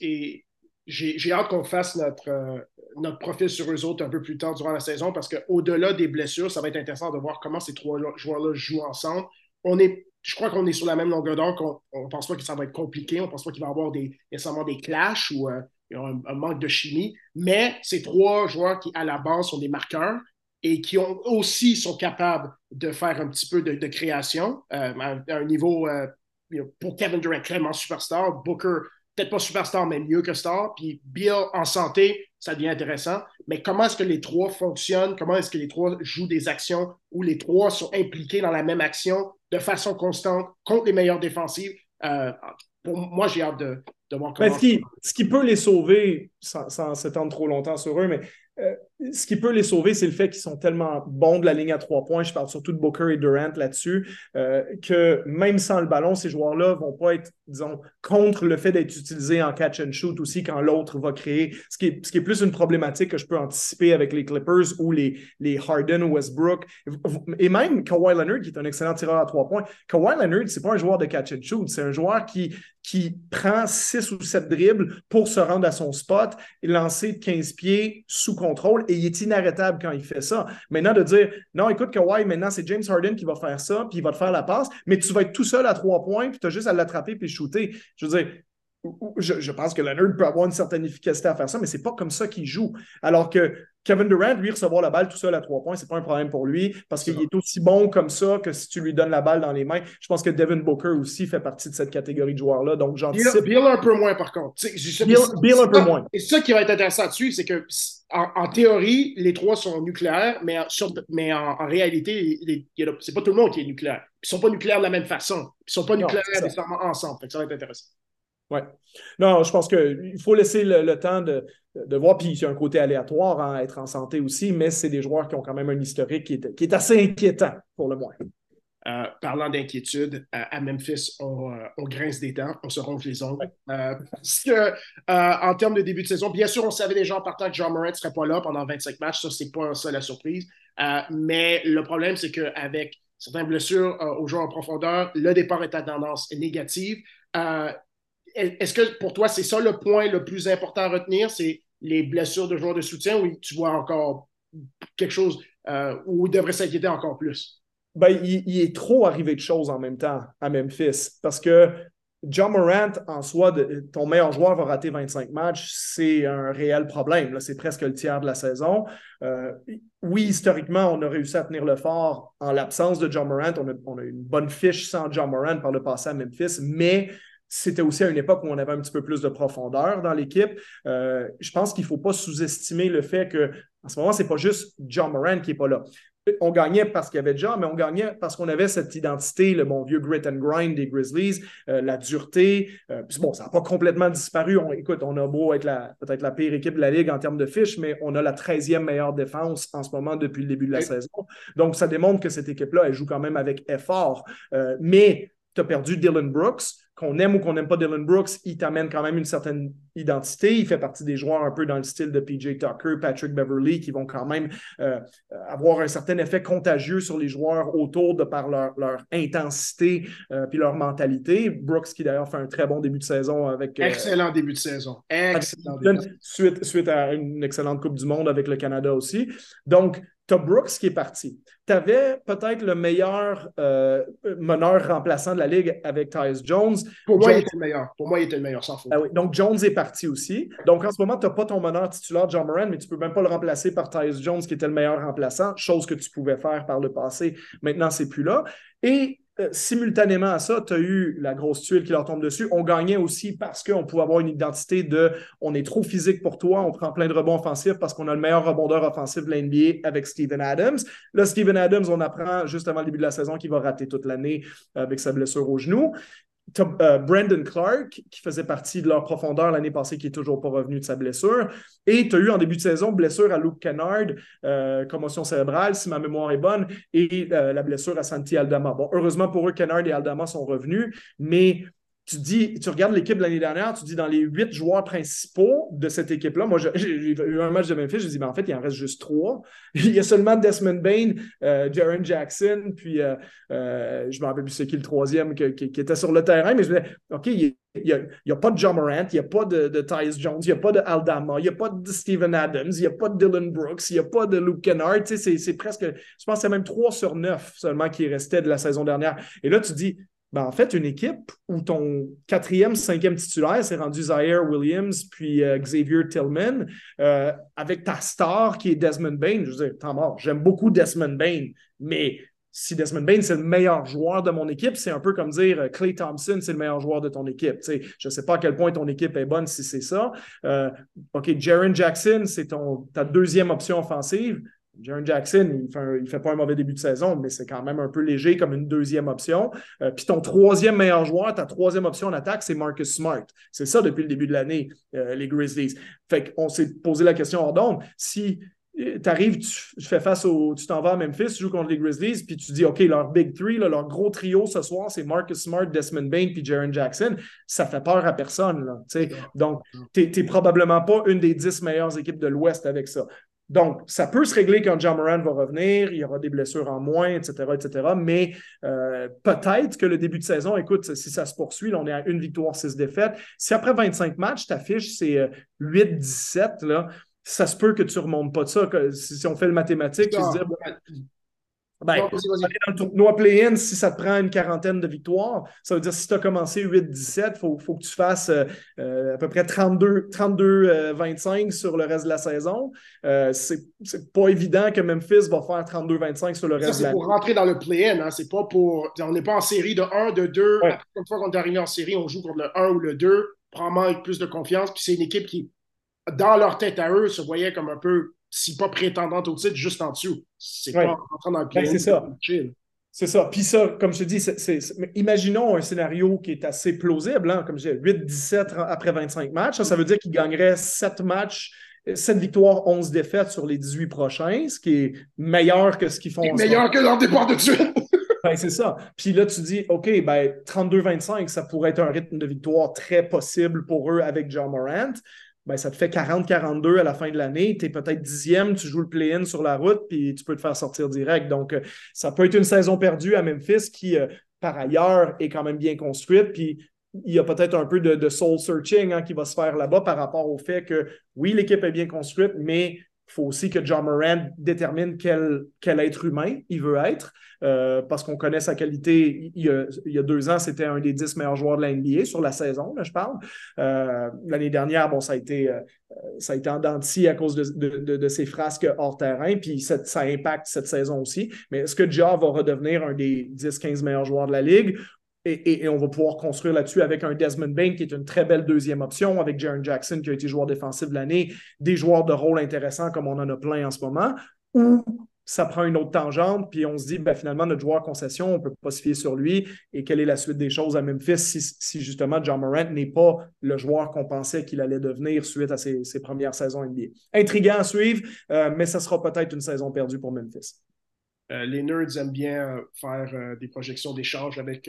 et j'ai hâte qu'on fasse notre, euh, notre profil sur eux autres un peu plus tard durant la saison parce qu'au-delà des blessures, ça va être intéressant de voir comment ces trois joueurs-là jouent ensemble. On est, je crois qu'on est sur la même longueur d'onde. On ne pense pas que ça va être compliqué. On ne pense pas qu'il va y avoir des, nécessairement des clashs ou euh, un, manque de chimie. Mais ces trois joueurs qui, à la base, sont des marqueurs et qui ont aussi sont capables de faire un petit peu de, création euh, à, un niveau, pour Kevin Durant, clairement superstar. Booker, peut-être pas superstar, mais mieux que star. Puis Bill en santé, ça devient intéressant. Mais comment est-ce que les trois fonctionnent? Comment est-ce que les trois jouent des actions où les trois sont impliqués dans la même action de façon constante contre les meilleures défensives? Euh, pour moi, j'ai hâte de, de voir comment. ce, qui, ce qui peut les sauver, sans, sans s'étendre trop longtemps sur eux, mais euh, ce qui peut les sauver, c'est le fait qu'ils sont tellement bons de la ligne à trois points. Je parle surtout de Booker et Durant là-dessus, euh, que même sans le ballon, ces joueurs-là vont pas être, disons, contre le fait d'être utilisés en catch and shoot aussi quand l'autre va créer. Ce qui, est, plus une problématique que je peux anticiper avec les Clippers ou les, les Harden ou Westbrook. Et même Kawhi Leonard, qui est un excellent tireur à trois points. Kawhi Leonard, c'est pas un joueur de catch and shoot, c'est un joueur qui, qui prend six ou sept dribbles pour se rendre à son spot et lancer de 15 pieds sous contrôle et il est inarrêtable quand il fait ça. Maintenant, de dire non, écoute, Kawhi, maintenant c'est James Harden qui va faire ça, puis il va te faire la passe, mais tu vas être tout seul à trois points, puis tu as juste à l'attraper puis shooter. Je veux dire, je, pense que Leonard peut avoir une certaine efficacité à faire ça, mais c'est pas comme ça qu'il joue. Alors que Kevin Durant, lui, recevoir la balle tout seul à trois points, c'est pas un problème pour lui parce qu'il est aussi bon comme ça que si tu lui donnes la balle dans les mains. Je pense que Devin Booker aussi fait partie de cette catégorie de joueurs-là. Donc, j'anticipe. Bill, Bill, un peu moins, par contre. Bill, un peu moins. Et ça qui va être intéressant dessus, c'est que en, théorie, les trois sont nucléaires, mais, mais en, réalité, c'est pas tout le monde qui est nucléaire. Ils sont pas nucléaires de la même façon. Ils sont pas nucléaires nécessairement ensemble. ça va être intéressant. Ouais. Non, je pense qu'il faut laisser le, temps de, de, voir. Puis il y a un côté aléatoire à hein, être en santé aussi, mais c'est des joueurs qui ont quand même un historique qui est, qui est assez inquiétant pour le moins. Euh, parlant d'inquiétude, euh, à Memphis, on, euh, on, grince des dents, on se ronge les ongles. parce que, en termes de début de saison, bien sûr, on savait déjà en partant que John Morant ne serait pas là pendant 25 matchs. Ça, c'est pas ça la surprise. mais le problème, c'est qu'avec certaines blessures aux joueurs en profondeur, le départ est à tendance négative. Est-ce que pour toi, c'est ça le point le plus important à retenir? C'est les blessures de joueurs de soutien ou tu vois encore quelque chose où il devrait s'inquiéter encore plus? ben, il, est trop arrivé de choses en même temps à Memphis parce que John Morant, en soi, ton meilleur joueur va rater 25 matchs, c'est un réel problème. C'est presque le tiers de la saison. Euh, oui, historiquement, on a réussi à tenir le fort en l'absence de John Morant. On a, on a, une bonne fiche sans John Morant par le passé à Memphis, mais c'était aussi à une époque où on avait un petit peu plus de profondeur dans l'équipe. Euh, je pense qu'il ne faut pas sous-estimer le fait que en ce moment, ce n'est pas juste John Morant qui n'est pas là on gagnait parce qu'il y avait John, mais on gagnait parce qu'on avait cette identité, le bon vieux grit and grind des Grizzlies, euh, la dureté. Euh, bon, ça n'a pas complètement disparu. On, écoute, on a beau être peut-être la pire équipe de la Ligue en termes de fiches, mais on a la 13e meilleure défense en ce moment depuis le début de la saison. Donc, ça démontre que cette équipe-là, elle joue quand même avec effort. Mais tu as perdu Dylan Brooks, qu'on aime ou qu'on n'aime pas Dylan Brooks, il t'amène quand même une certaine identité. Il fait partie des joueurs un peu dans le style de PJ Tucker, Patrick Beverly, qui vont quand même euh, avoir un certain effet contagieux sur les joueurs autour de par leur, intensité euh, puis leur mentalité. Brooks, qui d'ailleurs fait un très bon début de saison avec. Euh, excellent début de saison. Excellent. Suite, suite à une excellente Coupe du Monde avec le Canada aussi. Donc, tu Brooks qui est parti. Tu avais peut-être le meilleur euh, meneur remplaçant de la Ligue avec Tyus Jones. Pour moi, il était le meilleur. Pour moi, il était le meilleur, sans faute. Ah Donc, Jones est parti aussi. Donc, en ce moment, tu n'as pas ton meneur titulaire, John Moran, mais tu ne peux même pas le remplacer par Tyus Jones, qui était le meilleur remplaçant, chose que tu pouvais faire par le passé. Maintenant, c'est plus là. Et euh, simultanément à ça, tu as eu la grosse tuile qui leur tombe dessus. On gagnait aussi parce qu'on pouvait avoir une identité de on est trop physique pour toi, on prend plein de rebonds offensifs parce qu'on a le meilleur rebondeur offensif de l'NBA avec Steven Adams. Là, Steven Adams, on apprend juste avant le début de la saison qu'il va rater toute l'année avec sa blessure au genou. Euh, Brandon Clark, qui faisait partie de leur profondeur l'année passée, qui n'est toujours pas revenu de sa blessure. Et tu as eu en début de saison blessure à Luke Kennard, euh, commotion cérébrale, si ma mémoire est bonne, et euh, la blessure à Santi Aldama. Bon, heureusement pour eux, Kennard et Aldama sont revenus, mais tu dis, tu regardes l'équipe de l'année dernière, tu dis dans les huit joueurs principaux de cette équipe-là, moi j'ai eu un match de Memphis, je dis, mais en fait, il en reste juste trois. il y a seulement Desmond Bain, euh, Jaron Jackson, puis euh, euh, je me rappelle plus c'est qui le troisième qui, était sur le terrain, mais je me disais, OK, il n'y a, pas de John Morant, il n'y a pas de, Tyus Jones, il n'y a pas de Aldama, il n'y a pas de Steven Adams, il n'y a pas de Dylan Brooks, il n'y a pas de Luke Kennard. C'est presque, je pense que c'est même 3 sur 9 seulement qui restait de la saison dernière. Et là, tu dis, ben, en fait, une équipe où ton quatrième, cinquième titulaire s'est rendu Zaire Williams puis euh, Xavier Tillman, euh, avec ta star qui est Desmond Bain, je veux dire, tant mort, j'aime beaucoup Desmond Bain, mais si Desmond Bain, c'est le meilleur joueur de mon équipe, c'est un peu comme dire Clay euh, Thompson, c'est le meilleur joueur de ton équipe. je ne sais pas à quel point ton équipe est bonne si c'est ça. OK, Jaron Jackson, c'est ta deuxième option offensive. Jaron Jackson, il ne fait, pas un mauvais début de saison, mais c'est quand même un peu léger comme une deuxième option. Euh, puis ton troisième meilleur joueur, ta troisième option en attaque, c'est Marcus Smart. C'est ça depuis le début de l'année, euh, les Grizzlies. Fait qu'on s'est posé la question hors d'onde. Si euh, tu arrives, tu fais face au. Tu t'en vas à Memphis, tu joues contre les Grizzlies, puis tu dis OK, leur Big Three, leur gros trio ce soir, c'est Marcus Smart, Desmond Bain, puis Jaron Jackson. Ça fait peur à personne. Là, Donc, tu n'es probablement pas une des dix meilleures équipes de l'Ouest avec ça. Donc, ça peut se régler quand John Moran va revenir, il y aura des blessures en moins, etc., etc. Mais euh, peut-être que le début de saison, écoute, si ça se poursuit, là, on est à une victoire, six défaites. Si après 25 matchs, ta fiche, c'est 8-17, euh, là, ça se peut que tu ne remontes pas de ça. si, on fait le mathématique, tu te dis, ben, dans le tournoi play-in, si ça te prend une quarantaine de victoires, ça veut dire si tu as commencé 8-17, il faut, faut, que tu fasses euh, euh, à peu près 32-25 32, sur le reste de la saison. Euh, c'est pas évident que Memphis va faire 32-25 sur le reste de la C'est pour rentrer dans le play-in, hein, c'est pas pour. On n'est pas en série de 1, de 2. Une fois qu'on est arrivé en série, on joue contre le 1 ou le 2, probablement avec plus de confiance. Puis c'est une équipe qui, dans leur tête à eux, se voyait comme un peu si pas prétendante au titre, juste en dessous. C'est pas en train dans le ben, C'est ça. C'est ça. Puis ça, comme je te dis, c'est, imaginons un scénario qui est assez plausible, hein, comme je dis, 8-17 après 25 matchs. Ça, ça veut dire qu'il gagnerait 7 matchs 7 victoires, 11 défaites sur les 18 prochains, ce qui est meilleur que ce qu'ils font. Meilleur que leur départ de suite. ben, c'est ça. Puis là, tu dis, OK, ben, 32-25, ça pourrait être un rythme de victoire très possible pour eux avec John Morant. Ben, ça te fait 40-42 à la fin de l'année. Tu es peut-être dixième, tu joues le play-in sur la route, puis tu peux te faire sortir direct. Donc, euh, ça peut être une saison perdue à Memphis qui, euh, par ailleurs, est quand même bien construite. Puis il y a peut-être un peu de, soul searching hein, qui va se faire là-bas par rapport au fait que oui, l'équipe est bien construite, mais il faut aussi que John Moran détermine quel, quel être humain il veut être, euh, parce qu'on connaît sa qualité. Il y, a, deux ans, c'était un des dix meilleurs joueurs de la NBA sur la saison, je parle. Euh, l'année dernière, bon, ça a été, euh, ça a été en denti à cause de, ses frasques hors terrain, puis ça, ça impacte cette saison aussi. Mais est-ce que Ja va redevenir un des 10-15 meilleurs joueurs de la Ligue? Et, on va pouvoir construire là-dessus avec un Desmond Bain qui est une très belle deuxième option, avec Jaron Jackson qui a été joueur défensif de l'année, des joueurs de rôle intéressants comme on en a plein en ce moment, ou ça prend une autre tangente, puis on se dit, ben, finalement, notre joueur concession, on ne peut pas se fier sur lui. Et quelle est la suite des choses à Memphis si, justement John Morant n'est pas le joueur qu'on pensait qu'il allait devenir suite à ses, premières saisons NBA? Intriguant à suivre, euh, mais ça sera peut-être une saison perdue pour Memphis. Euh, les Nerds aiment bien faire euh, des projections d'échange avec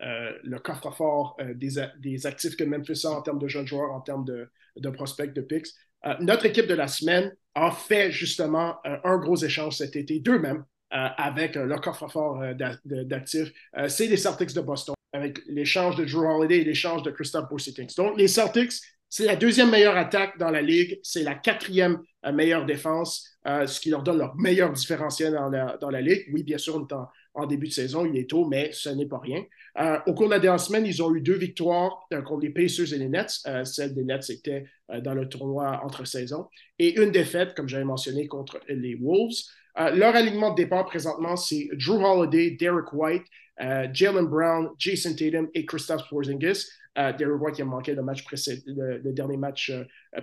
le coffre-fort euh, des, actifs que Memphis a en termes de jeunes joueurs, en termes de, prospects, de picks. Euh, notre équipe de la semaine a fait justement un gros échange cet été, deux même, avec le coffre-fort d'actifs. C'est les Celtics de Boston, avec l'échange de Drew Holiday et l'échange de Christophe Porzingis. Donc, les Celtics, c'est la deuxième meilleure attaque dans la ligue, c'est la quatrième meilleure défense, ce qui leur donne leur meilleur différentiel dans la, dans la ligue. Oui, bien sûr, on est en, en début de saison. Il est tôt, mais ce n'est pas rien. Euh, au cours de la dernière semaine, ils ont eu deux victoires euh, contre les Pacers et les Nets. Euh, celle des Nets était dans le tournoi entre saisons. Et une défaite, comme j'avais mentionné, contre les Wolves. leur alignement de départ présentement, c'est Drew Holiday, Derek White, Jalen Brown, Jason Tatum et Christophe Porzingis. Derek White qui a manqué le, le, le dernier match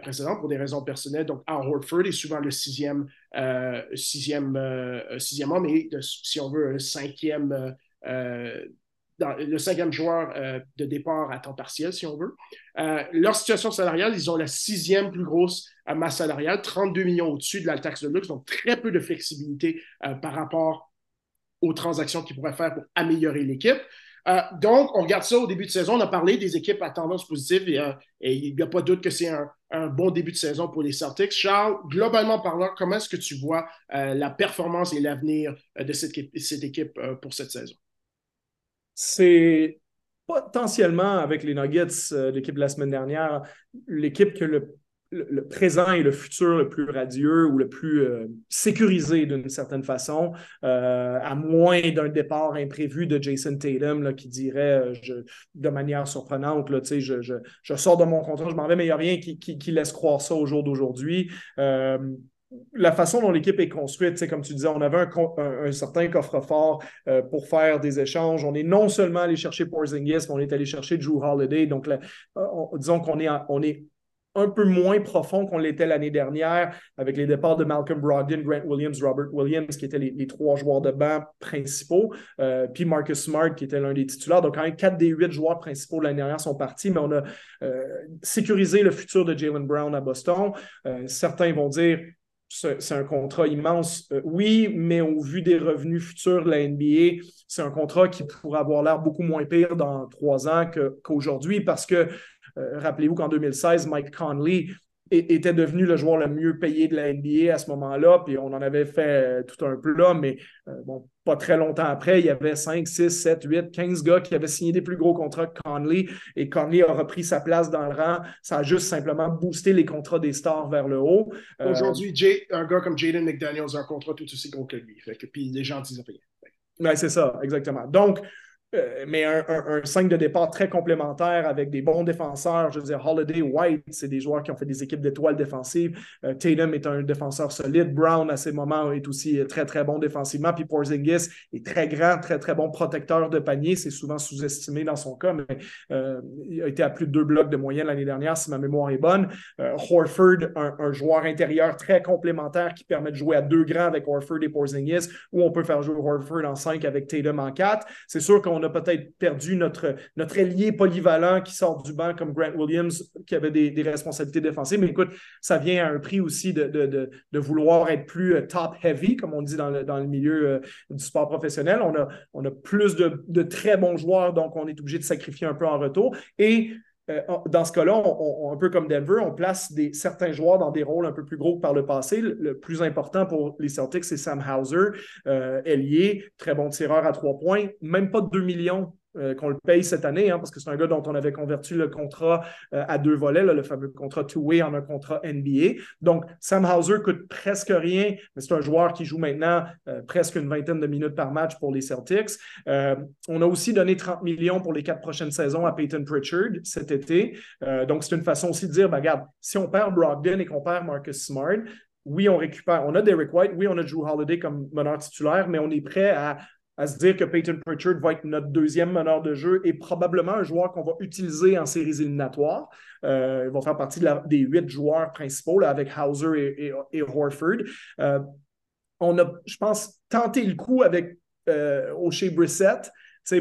précédent pour des raisons personnelles. Donc, Al Horford est souvent le sixième, sixième, sixième homme et, si on veut, un cinquième le cinquième joueur euh, de départ à temps partiel, si on veut. Euh, leur situation salariale, ils ont la sixième plus grosse euh, masse salariale, 32 millions au-dessus de la taxe de luxe, donc très peu de flexibilité par rapport aux transactions qu'ils pourraient faire pour améliorer l'équipe. Donc, on regarde ça au début de saison. On a parlé des équipes à tendance positive et, il n'y a pas de doute que c'est un, bon début de saison pour les Celtics. Charles, globalement parlant, comment est-ce que tu vois la performance et l'avenir de cette équipe pour cette saison? c'est potentiellement avec les Nuggets, euh, l'équipe de la semaine dernière, l'équipe que le, présent et le futur le plus radieux ou le plus euh, sécurisé d'une certaine façon, euh, à moins d'un départ imprévu de Jason Tatum qui dirait de manière surprenante, là, je, je, je, sors de mon contrat, je m'en vais, mais il n'y a rien qui, qui, laisse croire ça au jour d'aujourd'hui la façon dont l'équipe est construite, comme tu disais, on avait un, certain coffre-fort euh, pour faire des échanges. On est non seulement allé chercher Porzingis, mais on est allé chercher Drew Holiday. Donc, euh, disons qu'on est, on est un peu moins profond qu'on l'était l'année dernière avec les départs de Malcolm Brogdon, Grant Williams, Robert Williams, qui étaient les, trois joueurs de banc principaux, euh, puis Marcus Smart, qui était l'un des titulaires. Donc, quand même, quatre des huit joueurs principaux de l'année dernière sont partis, mais on a sécurisé le futur de Jalen Brown à Boston. certains vont dire c'est un contrat immense, euh, oui, mais au vu des revenus futurs de la NBA, c'est un contrat qui pourrait avoir l'air beaucoup moins pire dans trois ans qu'aujourd'hui parce que, euh, rappelez-vous qu'en 2016, Mike Conley était devenu le joueur le mieux payé de la NBA à ce moment-là, puis on en avait fait euh, tout un plat, mais bon, pas très longtemps après, il y avait 5, 6, 7, 8, 15 gars qui avaient signé des plus gros contrats que Conley et Conley a repris sa place dans le rang. Ça a juste simplement boosté les contrats des stars vers le haut. Euh, Aujourd'hui, un gars comme Jaden McDaniels a un contrat tout aussi gros que lui. Fait que, puis les gens disent rien. Ben, c'est ça, exactement. Donc, euh, mais un, un, 5 de départ très complémentaire avec des bons défenseurs. Je veux dire, Holiday, White, c'est des joueurs qui ont fait des équipes d'étoiles défensives. Euh, Tatum est un défenseur solide. Brown, à ces moments, est aussi très, très bon défensivement. Puis Porzingis est très grand, très, très bon protecteur de panier. C'est souvent sous-estimé dans son cas, mais euh, il a été à plus de deux blocs de moyenne l'année dernière, si ma mémoire est bonne. Horford, un, un, joueur intérieur très complémentaire qui permet de jouer à deux grands avec Horford et Porzingis, ou on peut faire jouer Horford en 5 avec Tatum en 4. C'est sûr qu'on on a peut-être perdu notre, notre polyvalent qui sort du banc comme Grant Williams, qui avait des, responsabilités défensives. Mais écoute, ça vient à un prix aussi de, de, vouloir être plus euh, top-heavy, comme on dit dans le, dans le milieu euh, du sport professionnel. On a, on a plus de, très bons joueurs, donc on est obligé de sacrifier un peu en retour. Et euh, dans ce cas-là, un peu comme Denver, on place des, certains joueurs dans des rôles un peu plus gros que par le passé. Le, plus important pour les Celtics, c'est Sam Hauser, euh, ailier, très bon tireur à trois points, même pas de 2 millions euh, qu'on le paye cette année, hein, parce que c'est un gars dont on avait converti le contrat euh, à deux volets, le fameux contrat two-way en un contrat NBA. Donc, Sam Hauser coûte presque rien, mais c'est un joueur qui joue maintenant euh, presque une vingtaine de minutes par match pour les Celtics. on a aussi donné 30 millions pour les quatre prochaines saisons à Peyton Pritchard cet été. donc, c'est une façon aussi de dire, ben, regarde, si on perd Brogdon et qu'on perd Marcus Smart, oui, on récupère, on a Derek White, oui, on a Drew Holiday comme meneur titulaire, mais on est prêt à à se dire que Peyton Pritchard va être notre deuxième meneur de jeu et probablement un joueur qu'on va utiliser en séries éliminatoires. Euh, il va faire partie des huit joueurs principaux avec Hauser et, Horford. Euh, on a, je pense, tenté le coup avec euh, O'Shea Brissett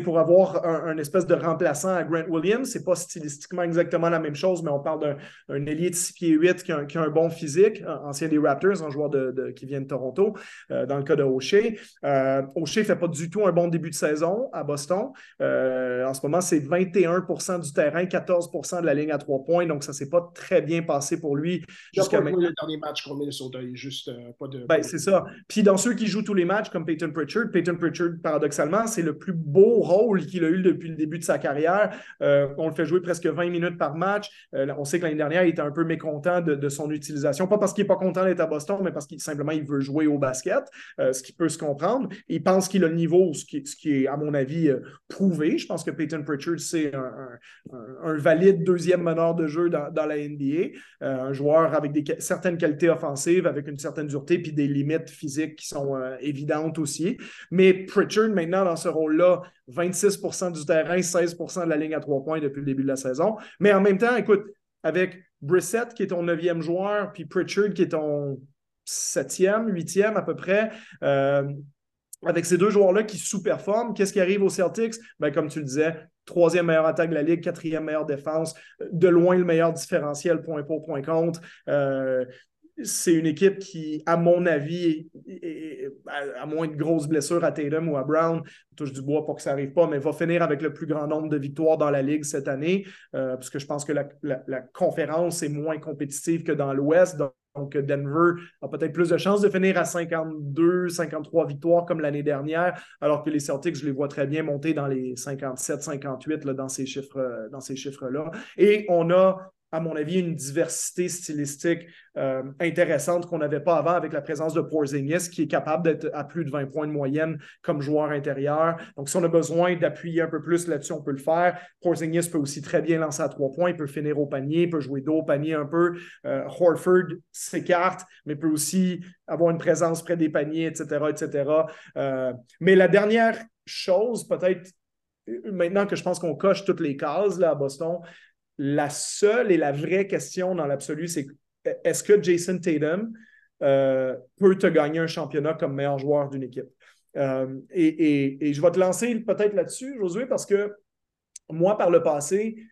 pour avoir un, espèce de remplaçant à Grant Williams, c'est pas stylistiquement exactement la même chose, mais on parle d'un ailier de 6 pieds 8 qui a, un bon physique, ancien des Raptors, un joueur de, qui vient de Toronto, euh, dans le cas de O'Shea. Euh, O'Shea ne fait pas du tout un bon début de saison à Boston. Euh, en ce moment, c'est 21% du terrain, 14% de la ligne à trois points, donc ça ne s'est pas très bien passé pour lui jusqu'à maintenant. le dernier match qu'on met sur juste pas de. Ben, c'est ça. Puis dans ceux qui jouent tous les matchs, comme Peyton Pritchard, Peyton Pritchard, paradoxalement, c'est le plus beau rôle qu'il a eu depuis le début de sa carrière. Euh, on le fait jouer presque 20 minutes par match. Euh, on sait que l'année dernière, il était un peu mécontent de, son utilisation. Pas parce qu'il n'est pas content d'être à Boston, mais parce qu'il simplement il veut jouer au basket, euh, ce qui peut se comprendre. Il pense qu'il a le niveau, ce qui, est, à mon avis, prouvé. Je pense que Peyton Pritchard, c'est un, valide deuxième meneur de jeu dans, la NBA. un joueur avec certaines qualités offensives, avec une certaine dureté, puis des limites physiques qui sont évidentes aussi. Mais Pritchard, maintenant, dans ce rôle-là, 26% du terrain, 16% de la ligne à trois points depuis le début de la saison. Mais en même temps, écoute, avec Brissett qui est ton neuvième joueur, puis Pritchard qui est ton septième, huitième à peu près, euh, avec ces deux joueurs-là qui sous-performent, qu'est-ce qui arrive aux Celtics? Ben, comme tu le disais, troisième meilleure attaque de la Ligue, quatrième meilleure défense, de loin le meilleur différentiel point pour, point contre. Euh, c'est une équipe qui, à mon avis, à moins de grosses blessures à Tatum ou à Brown, touche du bois pour que ça n'arrive pas, mais va finir avec le plus grand nombre de victoires dans la Ligue cette année, euh, puisque je pense que la, conférence est moins compétitive que dans l'Ouest. Donc, Denver a peut-être plus de chances de finir à 52, 53 victoires comme l'année dernière, alors que les Celtics, je les vois très bien monter dans les 57, 58 dans ces chiffres, dans ces chiffres-là. Et on a à mon avis, une diversité stylistique euh, intéressante qu'on n'avait pas avant avec la présence de Porzingis, qui est capable d'être à plus de 20 points de moyenne comme joueur intérieur. Donc, si on a besoin d'appuyer un peu plus là-dessus, on peut le faire. Porzingis peut aussi très bien lancer à trois points, il peut finir au panier, il peut jouer dos au panier un peu. Euh, Horford s'écarte, mais peut aussi avoir une présence près des paniers, etc., etc. Euh, mais la dernière chose, peut-être maintenant que je pense qu'on coche toutes les cases là, à Boston, la seule et la vraie question dans l'absolu, c'est est-ce que Jason Tatum euh, peut te gagner un championnat comme meilleur joueur d'une équipe? Euh, et, je vais te lancer peut-être là-dessus, Josué, parce que moi, par le passé,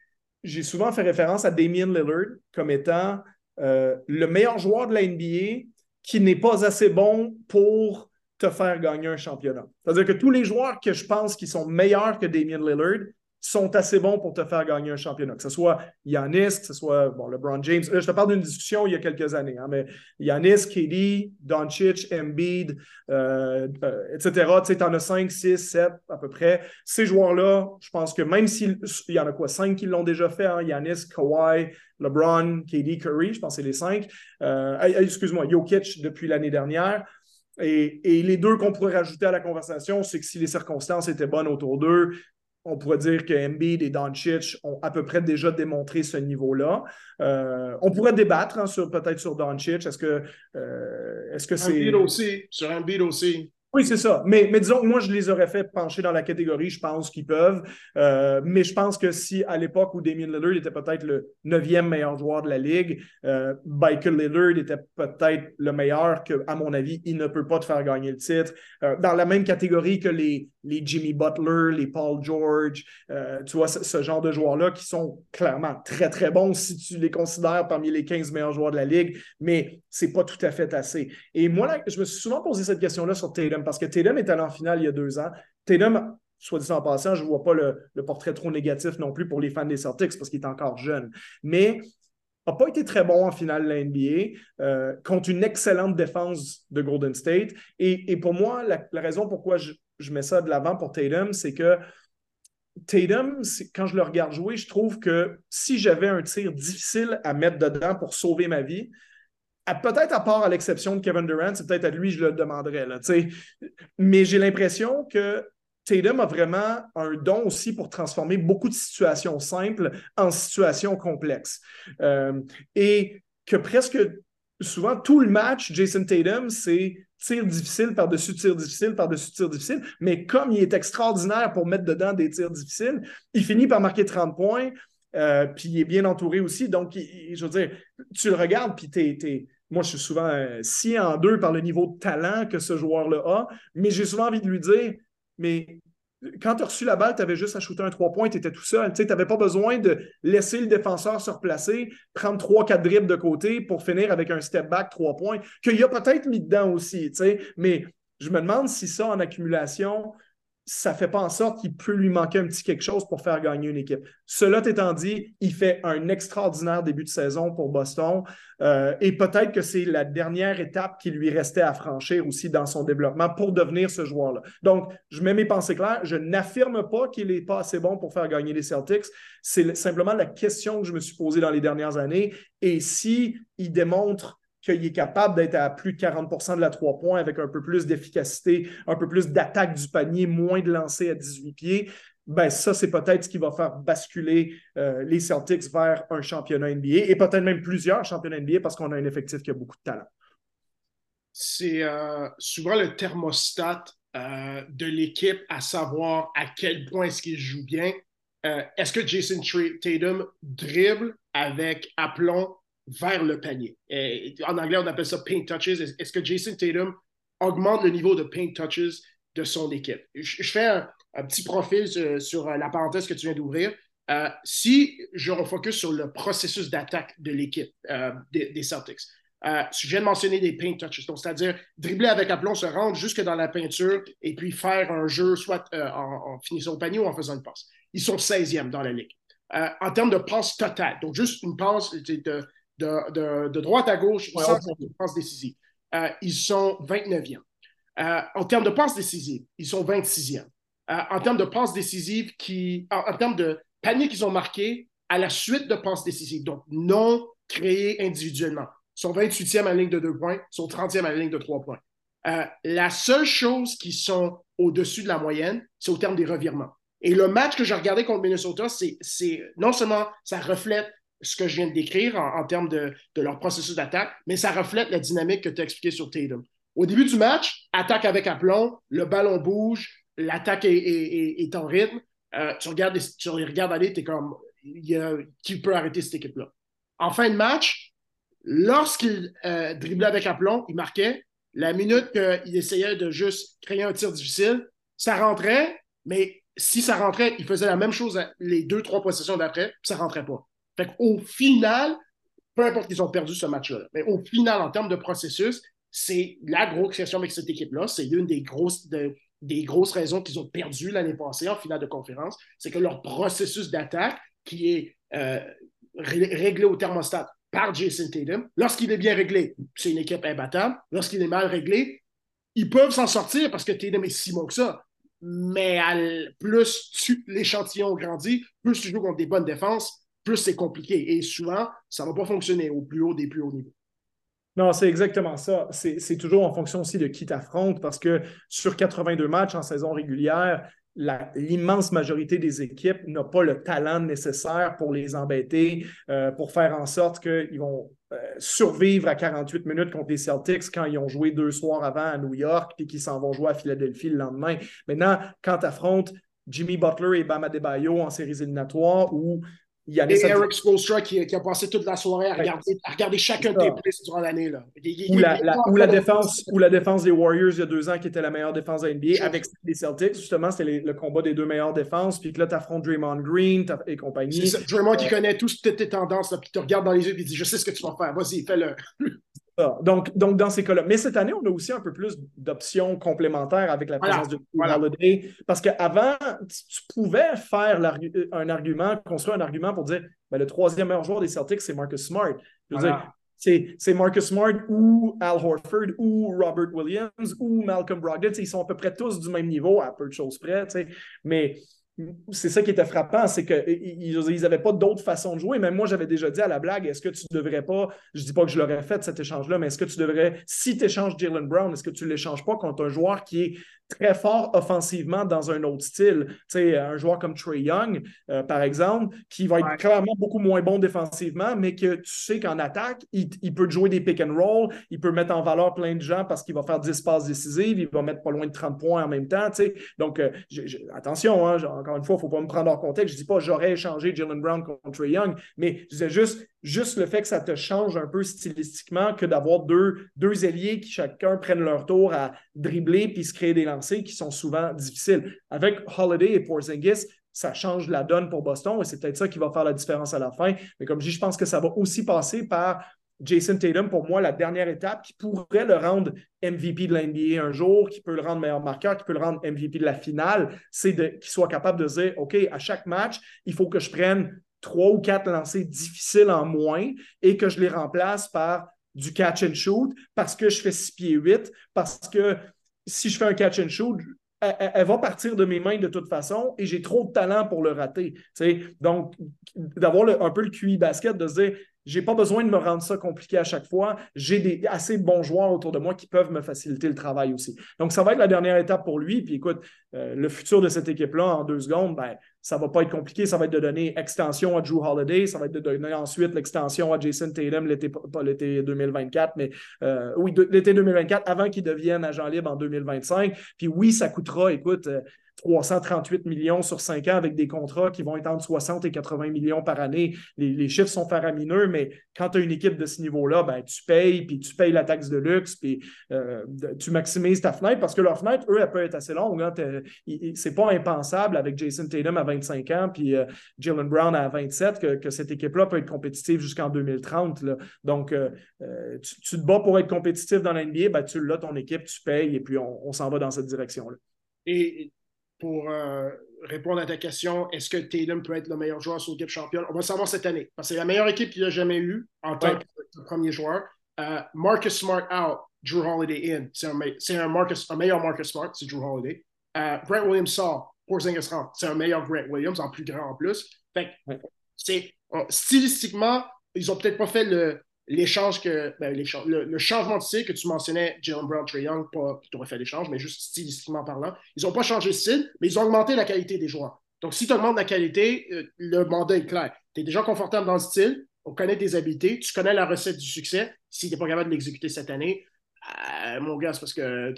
j'ai souvent fait référence à Damien Lillard comme étant euh, le meilleur joueur de la NBA qui n'est pas assez bon pour te faire gagner un championnat. C'est-à-dire que tous les joueurs que je pense qui sont meilleurs que Damien Lillard sont assez bons pour te faire gagner un championnat. Que ce soit Yanis, que ce soit LeBron James. je te parle d'une discussion il y a quelques années, hein, mais Yanis, KD, Doncic, Embiid, euh, euh, etc. Tu sais, en as 5, 6, 7 à peu près. Ces joueurs-là, je pense que même s'il y en a quoi, 5 qui l'ont déjà fait, hein, Yanis, Kawhi, LeBron, KD, Curry, je pense que c'est les 5. Euh, excuse-moi, Jokic depuis l'année dernière. Et, et, les deux qu'on pourrait rajouter à la conversation, c'est que si les circonstances étaient bonnes autour d'eux, on pourrait dire que Embiid et Doncic ont à peu près déjà démontré ce niveau-là. Euh, on pourrait débattre hein, sur, peut-être sur Doncic. Est-ce que euh, est-ce que c'est. Embiid aussi. Sur Embiid aussi. Oui, c'est ça. Mais, mais disons que moi, je les aurais fait pencher dans la catégorie, je pense qu'ils peuvent. Euh, mais je pense que si à l'époque où Damien Lillard était peut-être le neuvième meilleur joueur de la Ligue, euh, Michael Lillard était peut-être le meilleur, que, à mon avis, il ne peut pas te faire gagner le titre. Euh, dans la même catégorie que les, les Jimmy Butler, les Paul George, euh, tu vois, ce, genre de joueurs-là qui sont clairement très, très bons si tu les considères parmi les 15 meilleurs joueurs de la Ligue, mais c'est pas tout à fait assez. Et moi, je me suis souvent posé cette question-là sur Tatum, parce que Tatum est allé en finale il y a deux ans. Tatum, soit dit en passant, je ne vois pas le, portrait trop négatif non plus pour les fans des Celtics parce qu'il est encore jeune. Mais n'a pas été très bon en finale de la NBA euh, contre une excellente défense de Golden State. Et, pour moi, la, raison pourquoi je, mets ça de l'avant pour Tatum, c'est que Tatum, quand je le regarde jouer, je trouve que si j'avais un tir difficile à mettre dedans pour sauver ma vie, peut-être à part à l'exception de Kevin Durant, c'est peut-être à lui que je le demanderais. Mais j'ai l'impression que Tatum a vraiment un don aussi pour transformer beaucoup de situations simples en situations complexes. Euh, et que presque souvent, tout le match, Jason Tatum, c'est tir difficile par-dessus tir difficile par-dessus tir difficile. Mais comme il est extraordinaire pour mettre dedans des tirs difficiles, il finit par marquer 30 points. Euh, puis il est bien entouré aussi. Donc, je veux dire, tu le regardes, puis moi, je suis souvent euh, si en deux par le niveau de talent que ce joueur-là a, mais j'ai souvent envie de lui dire mais quand tu as reçu la balle, tu avais juste à shooter un trois points, tu étais tout seul. Tu n'avais pas besoin de laisser le défenseur se replacer, prendre trois, quatre dribbles de côté pour finir avec un step back, trois points, qu'il a peut-être mis dedans aussi. Mais je me demande si ça, en accumulation, ça fait pas en sorte qu'il peut lui manquer un petit quelque chose pour faire gagner une équipe. Cela étant dit, il fait un extraordinaire début de saison pour Boston euh, et peut-être que c'est la dernière étape qui lui restait à franchir aussi dans son développement pour devenir ce joueur-là. Donc, je mets mes pensées claires. Je n'affirme pas qu'il n'est pas assez bon pour faire gagner les Celtics. C'est simplement la question que je me suis posée dans les dernières années. Et si démontre qu'il est capable d'être à plus de 40% de la 3 points avec un peu plus d'efficacité, un peu plus d'attaque du panier, moins de lancer à 18 pieds, ben ça, c'est peut-être ce qui va faire basculer euh, les Celtics vers un championnat NBA et peut-être même plusieurs championnats NBA parce qu'on a un effectif qui a beaucoup de talent. C'est euh, souvent le thermostat euh, de l'équipe à savoir à quel point est-ce qu'il joue bien. est-ce que Jason Tatum dribble avec aplomb vers le panier. en anglais, on appelle ça paint touches. Est-ce que Jason Tatum augmente le niveau de paint touches de son équipe? Je, fais un, petit profil sur, la parenthèse que tu viens d'ouvrir. Euh, si je refocus sur le processus d'attaque de l'équipe euh, des, Celtics, euh, je viens de mentionner des paint touches, c'est-à-dire dribbler avec aplomb, se rendre jusque dans la peinture et puis faire un jeu soit en, finissant au panier ou en faisant une passe. Ils sont 16e dans la ligue. en termes de passe totale, donc juste une passe de, de, droite à gauche sans passe décisive. Euh, ils sont 29e. Euh, en termes de passes décisives, ils sont 26e. Euh, en termes de passes décisives, qui, en, termes de paniers qu'ils ont marqués à la suite de passes décisives, donc non créées individuellement, ils sont 28e à la ligne de 2 points, ils sont 30e à la ligne de 3 points. la seule chose qui sont au-dessus de la moyenne, c'est au terme des revirements. Et le match que j'ai regardé contre Minnesota, c'est non seulement ça reflète ce que je viens de décrire en, termes de, leur processus d'attaque, mais ça reflète la dynamique que tu as expliquée sur Tatum. Au début du match, attaque avec aplomb, le ballon bouge, l'attaque est, en rythme. Euh, tu, regardes tu les regardes aller, tu es comme qui peut arrêter cette équipe-là? En fin de match, lorsqu'il euh, driblait avec aplomb, il marquait. La minute qu'il essayait de juste créer un tir difficile, ça rentrait, mais si ça rentrait, il faisait la même chose les deux, trois possessions d'après, puis ça rentrait pas. Fait au final, peu importe qu'ils ont perdu ce match-là, mais au final, en termes de processus, c'est la grosse question avec cette équipe-là. C'est l'une des grosses, des grosses raisons qu'ils ont perdu l'année passée en finale de conférence. C'est que leur processus d'attaque, qui est euh, réglé au thermostat par Jason Tatum, lorsqu'il est bien réglé, c'est une équipe imbattable. Lorsqu'il est mal réglé, ils peuvent s'en sortir parce que Tatum est si bon que ça. Mais plus l'échantillon grandit, plus tu joues contre des bonnes défenses, plus c'est compliqué. Et souvent, ça ne va pas fonctionner au plus haut des plus hauts niveaux. Non, c'est exactement ça. C'est toujours en fonction aussi de qui t'affronte parce que sur 82 matchs en saison régulière, l'immense majorité des équipes n'a pas le talent nécessaire pour les embêter, euh, pour faire en sorte qu'ils vont euh, survivre à 48 minutes contre les Celtics quand ils ont joué deux soirs avant à New York et qu'ils s'en vont jouer à Philadelphie le lendemain. Maintenant, quand tu affrontes Jimmy Butler et Bam Adebayo en séries éliminatoires ou il et Eric Spoelstra qui, qui, a passé toute la soirée à regarder, à regarder chacun des plays durant l'année. Ou, la, la, défense, ou la défense des Warriors il y a deux ans qui était la meilleure défense de NBA avec les Celtics. Justement, c'était le combat des deux meilleures défenses. Puis que là, tu affrontes Draymond Green et compagnie. C'est Draymond qui euh, connaît toutes tes tendances. Puis tu regardes dans les yeux et dit Je sais ce que tu vas faire. Vas-y, fais-le. Donc, donc, dans ces cas-là. Mais cette année, on a aussi un peu plus d'options complémentaires avec la présence de Holiday. Parce qu'avant, tu pouvais faire un argument, construire un argument pour dire ben, le troisième meilleur joueur des Celtics, c'est Marcus Smart. c'est Marcus Smart ou Al Horford ou Robert Williams ou Malcolm Brogdon. Ils sont à peu près tous du même niveau, à peu de choses près. Mais c'est ça qui était frappant, c'est qu'ils n'avaient pas d'autre façon de jouer. Même moi, j'avais déjà dit à la blague, est-ce que tu devrais pas, je ne dis pas que je l'aurais fait cet échange-là, mais est-ce que tu devrais, si tu échanges Jalen Brown, est-ce que tu ne l'échanges pas contre un joueur qui est très fort offensivement dans un autre style. Tu sais, un joueur comme Trey Young, euh, par exemple, qui va être clairement beaucoup moins bon défensivement, mais que tu sais qu'en attaque, il, peut jouer des pick and roll, il peut mettre en valeur plein de gens parce qu'il va faire 10 passes décisives, il va mettre pas loin de 30 points en même temps. Tu sais. Donc, euh, attention, hein, encore une fois, il ne faut pas me prendre hors contexte. Je ne dis pas j'aurais échangé Jalen Brown contre Trey Young, mais je disais juste, juste le fait que ça te change un peu stylistiquement que d'avoir deux, deux ailiers qui chacun prennent leur tour à dribbler puis se créer des lancers qui sont souvent difficiles. Avec Holiday et Porzingis, ça change la donne pour Boston et c'est peut-être ça qui va faire la différence à la fin. Mais comme je dis, je pense que ça va aussi passer par Jason Tatum, pour moi, la dernière étape qui pourrait le rendre MVP de l'NBA un jour, qui peut le rendre meilleur marqueur, qui peut le rendre MVP de la finale, c'est qu'il soit capable de dire OK, à chaque match, il faut que je prenne trois ou quatre lancers difficiles en moins et que je les remplace par du catch and shoot parce que je fais 6 pieds 8, parce que si je fais un catch and shoot, elle, va partir de mes mains de toute façon et j'ai trop de talent pour le rater. Donc, d'avoir un peu le QI basket, de se dire j'ai pas besoin de me rendre ça compliqué à chaque fois. J'ai des assez bons joueurs autour de moi qui peuvent me faciliter le travail aussi. Donc, ça va être la dernière étape pour lui. Puis écoute, euh, le futur de cette équipe-là en deux secondes, ben, ça va pas être compliqué. Ça va être de donner extension à Drew Holiday. Ça va être de donner ensuite l'extension à Jason Tatum l'été 2024, mais euh, oui, l'été 2024 avant qu'il devienne agent libre en 2025. Puis oui, ça coûtera, écoute, euh, 338 millions sur 5 ans avec des contrats qui vont être entre 60 et 80 millions par année. Les, chiffres sont faramineux, mais quand tu as une équipe de ce niveau-là, ben, tu payes, puis tu payes la taxe de luxe, puis euh, tu maximises ta fenêtre parce que leur fenêtre, eux, elle peut être assez longue. Hein. C'est pas impensable avec Jason Tatum à 25 ans, puis euh, Jalen Brown à 27 que, cette équipe-là peut être compétitive jusqu'en 2030. Donc, euh, tu, te bats pour être compétitif dans l'NBA, ben, tu l'as, ton équipe, tu payes, et puis on, on s'en va dans cette direction-là. Et pour euh, répondre à ta question, est-ce que Tatum peut être le meilleur joueur sur l'équipe championne? On va le savoir cette année. Parce que c'est la meilleure équipe qu'il a jamais eue en tant que premier joueur. Euh, Marcus Smart out, Drew Holiday in. C'est un, Marcus, un meilleur Marcus Smart, c'est Drew Holiday. Euh, Grant Williams sort, Porzingis rentre. C'est un meilleur Grant Williams, en plus grand en plus. Fait c'est, stylistiquement, ils n'ont peut-être pas fait le, l'échange que ben, le, changement de style que tu mentionnais, Jalen Brown, Trey Young, pas qui t'aurait fait l'échange, mais juste stylistiquement parlant, ils n'ont pas changé de style, mais ils ont augmenté la qualité des joueurs. Donc, si tu augmentes la qualité, euh, le mandat est clair. Tu es déjà confortable dans le style, on connaît tes habiletés, tu connais la recette du succès. Si tu n'es pas capable de l'exécuter cette année, euh, mon gars, c'est parce que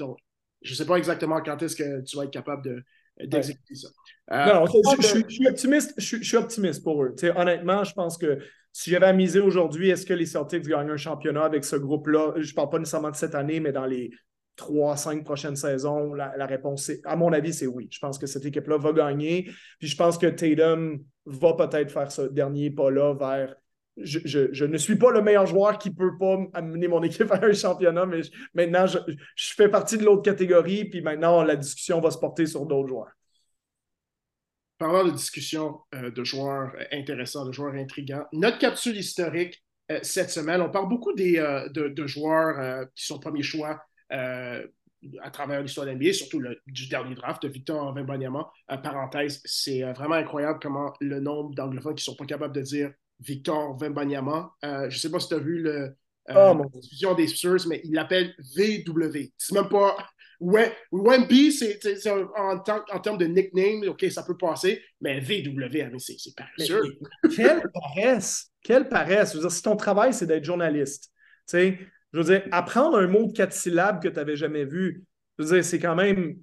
je ne sais pas exactement quand est-ce que tu vas être capable d'exécuter ça. Euh, non, je, suis optimiste, je, suis optimiste pour eux. honnêtement, je pense que si j'avais à miser aujourd'hui, est-ce que les Celtics gagnent un championnat avec ce groupe-là? Je ne parle pas nécessairement de cette année, mais dans les trois, cinq prochaines saisons, la, réponse, est, à mon avis, c'est oui. Je pense que cette équipe-là va gagner. Puis je pense que Tatum va peut-être faire ce dernier pas-là vers. Je, ne suis pas le meilleur joueur qui ne peut pas amener mon équipe à un championnat, mais maintenant, je, fais partie de l'autre catégorie, puis maintenant, la discussion va se porter sur d'autres joueurs parlant de discussion euh, de joueurs euh, intéressants, de joueurs intrigants, notre capsule historique euh, cette semaine, on parle beaucoup des, de, joueurs qui sont premiers choix à travers l'histoire de l'NBA, surtout le, du dernier draft de Victor Wembanyama. parenthèse, c'est vraiment incroyable comment le nombre d'anglophones qui ne sont pas capables de dire Victor Wembanyama. je ne sais pas si tu as vu le, oh, la diffusion des Spurs, mais il l'appelle VW. C'est même pas Ouais, Wemby, c'est en, en, termes de nickname, OK, ça peut passer, mais VW, c'est pas sûr. Quelle paresse! Quelle paresse! Je veux dire, si ton travail, c'est d'être journaliste, tu sais, je veux dire, apprendre un mot de quatre syllabes que tu n'avais jamais vu, je veux dire, c'est quand même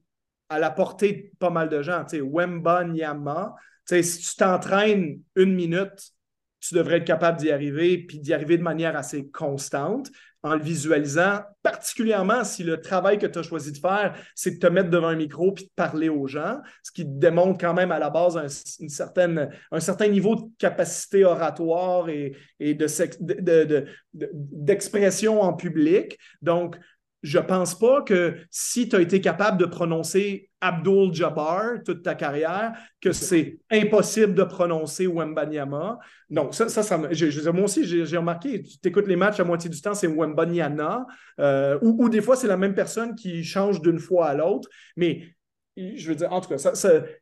à la portée de pas mal de gens. Tu sais, Wemba, Nyama, tu sais, si tu t'entraînes une minute, tu devrais être capable d'y arriver, puis d'y arriver de manière assez constante en le visualisant, particulièrement si le travail que tu as choisi de faire, c'est de te mettre devant un micro puis de parler aux gens, ce qui démontre quand même à la base un, certain niveau de capacité oratoire et, d'expression de, de, en public. Donc, je pense pas que si tu as été capable de prononcer Abdul Jabbar toute ta carrière, que c'est impossible de prononcer Wembanyama. Non, ça, ça, ça je, moi aussi, j'ai remarqué, tu écoutes les matchs à moitié du temps, c'est Wembanyama, euh, ou, des fois, c'est la même personne qui change d'une fois à l'autre. Mais je veux dire, en tout cas,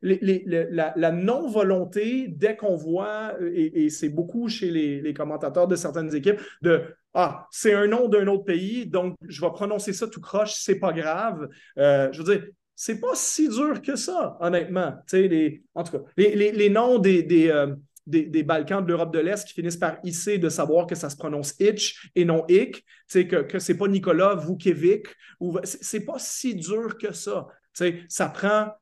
la, non-volonté, dès qu'on voit, et, c'est beaucoup chez les, commentateurs de certaines équipes, de Ah, c'est un nom d'un autre pays, donc je vais prononcer ça tout croche, c'est pas grave. Euh, je veux dire, c'est pas si dur que ça, honnêtement. Les, en tout cas, les, noms des, euh, des, Balkans de l'Europe de l'Est qui finissent par hisser de savoir que ça se prononce Itch et non Ick, que, que c'est pas Nicolas Vukevic, ou c'est pas si dur que ça ça prend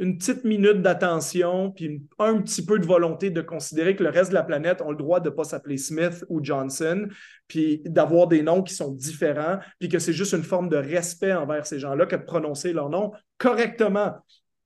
une petite minute d'attention, puis un petit peu de volonté de considérer que le reste de la planète ont le droit de ne pas s'appeler Smith ou Johnson, puis d'avoir des noms qui sont différents, puis que c'est juste une forme de respect envers ces gens-là que de prononcer leur nom correctement.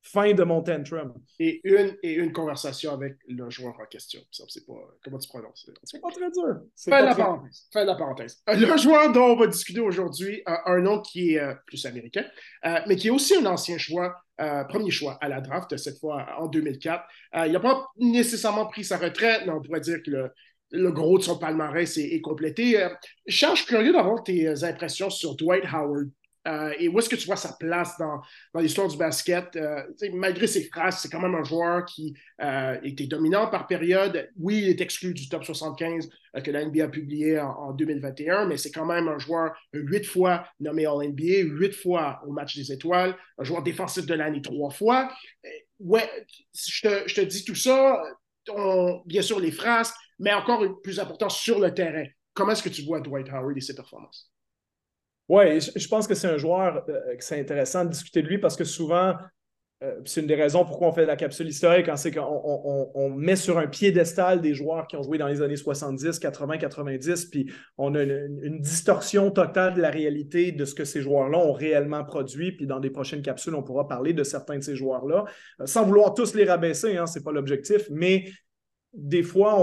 Fin de mon tantrum. Et une, et une conversation avec le joueur en question. C'est pas, comment tu prononces? C'est pas très dur. Fin de, la parenthèse. fin de la parenthèse. Le joueur dont on va discuter aujourd'hui a un nom qui est euh, plus américain, euh, mais qui est aussi un ancien choix, euh, premier choix à la draft, cette fois en 2004. il n'a pas nécessairement pris sa retraite, mais on pourrait dire que le, le gros de son palmarès est, est complété. je suis curieux d'avoir tes impressions sur Dwight Howard. Euh, et où est-ce que tu vois sa place dans, l'histoire du basket? Euh, malgré ses phrases, c'est quand même un joueur qui euh, était dominant par période. Oui, il est exclu du top 75 que la NBA a publié en, 2021, mais c'est quand même un joueur huit fois nommé All-NBA, huit fois au match des étoiles, un joueur défensif de l'année trois fois. Ouais, je te, je te dis tout ça, bien sûr les phrases, mais encore plus important sur le terrain. Comment est-ce que tu vois Dwight Howard et ses performances? Oui, je pense que c'est un joueur euh, que c'est intéressant de discuter de lui parce que souvent, euh, c'est une des raisons pourquoi on fait la capsule historique, hein, c'est qu'on on, met sur un piédestal des joueurs qui ont joué dans les années 70, 80, 90, puis on a une, distorsion totale de la réalité de ce que ces joueurs-là ont réellement produit. Puis dans des prochaines capsules, on pourra parler de certains de ces joueurs-là, euh, sans vouloir tous les rabaisser, hein, ce n'est pas l'objectif, mais des fois,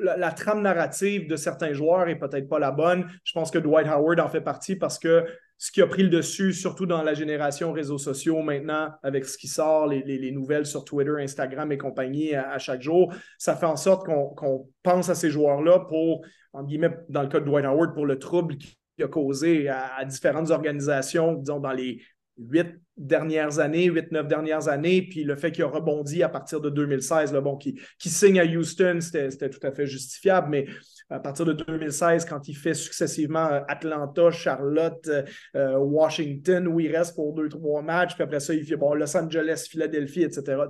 la, trame narrative de certains joueurs est peut-être pas la bonne. Je pense que Dwight Howard en fait partie parce que ce qui a pris le dessus, surtout dans la génération réseaux sociaux maintenant, avec ce qui sort, les, nouvelles sur Twitter, Instagram et compagnie à, chaque jour, ça fait en sorte qu'on pense à ces joueurs-là pour, en guillemets, dans le cas de Dwight Howard, pour le trouble qu'il a causé à, différentes organisations, disons, dans les huit dernières années, huit, neuf dernières années, puis le fait qu'il a rebondi à partir de 2016, là, bon, qui, qui signe à Houston, c'était tout à fait justifiable, mais à partir de 2016, quand il fait successivement euh, Atlanta, Charlotte, euh, euh, Washington, où il reste pour deux, trois matchs, puis après ça, il fait bon, Los Angeles, Philadelphie, etc.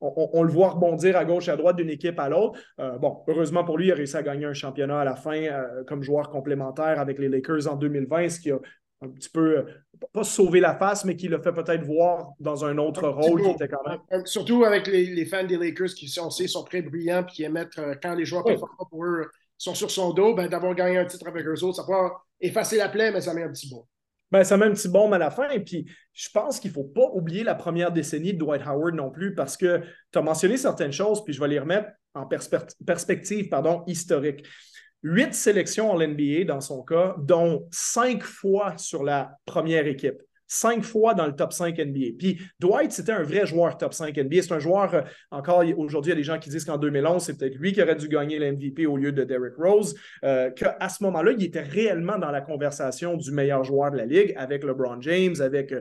on, le voit rebondir à gauche, à droite d'une équipe à l'autre. bon, heureusement pour lui, il a réussi à gagner un championnat à la fin comme joueur complémentaire avec les Lakers en 2020, ce qui a un petit peu, euh, pas sauver la face, mais qui le fait peut-être voir dans un autre rôle qui était quand même. Surtout avec les, fans des Lakers qui, sont, sont très brillants et qui émettent, euh, quand les joueurs performants pour eux sont sur son dos, ben, d'avoir gagné un titre avec eux autres, ça peut effacer la plaie, mais ça met un petit bon. Ben, ça met un petit bombe à la fin. Et puis, je pense qu'il ne faut pas oublier la première décennie de Dwight Howard non plus, parce que tu as mentionné certaines choses, puis je vais les remettre en perspective pardon, historique huit sélections en NBA dans son cas, dont cinq fois sur la première équipe. Cinq fois dans le top 5 NBA. Puis Dwight, c'était un vrai joueur top 5 NBA. C'est un joueur, euh, encore aujourd'hui, il y a des gens qui disent qu'en 2011, c'est peut-être lui qui aurait dû gagner l'MVP au lieu de Derrick Rose. Euh, qu'à ce moment-là, il était réellement dans la conversation du meilleur joueur de la Ligue avec LeBron James, avec euh,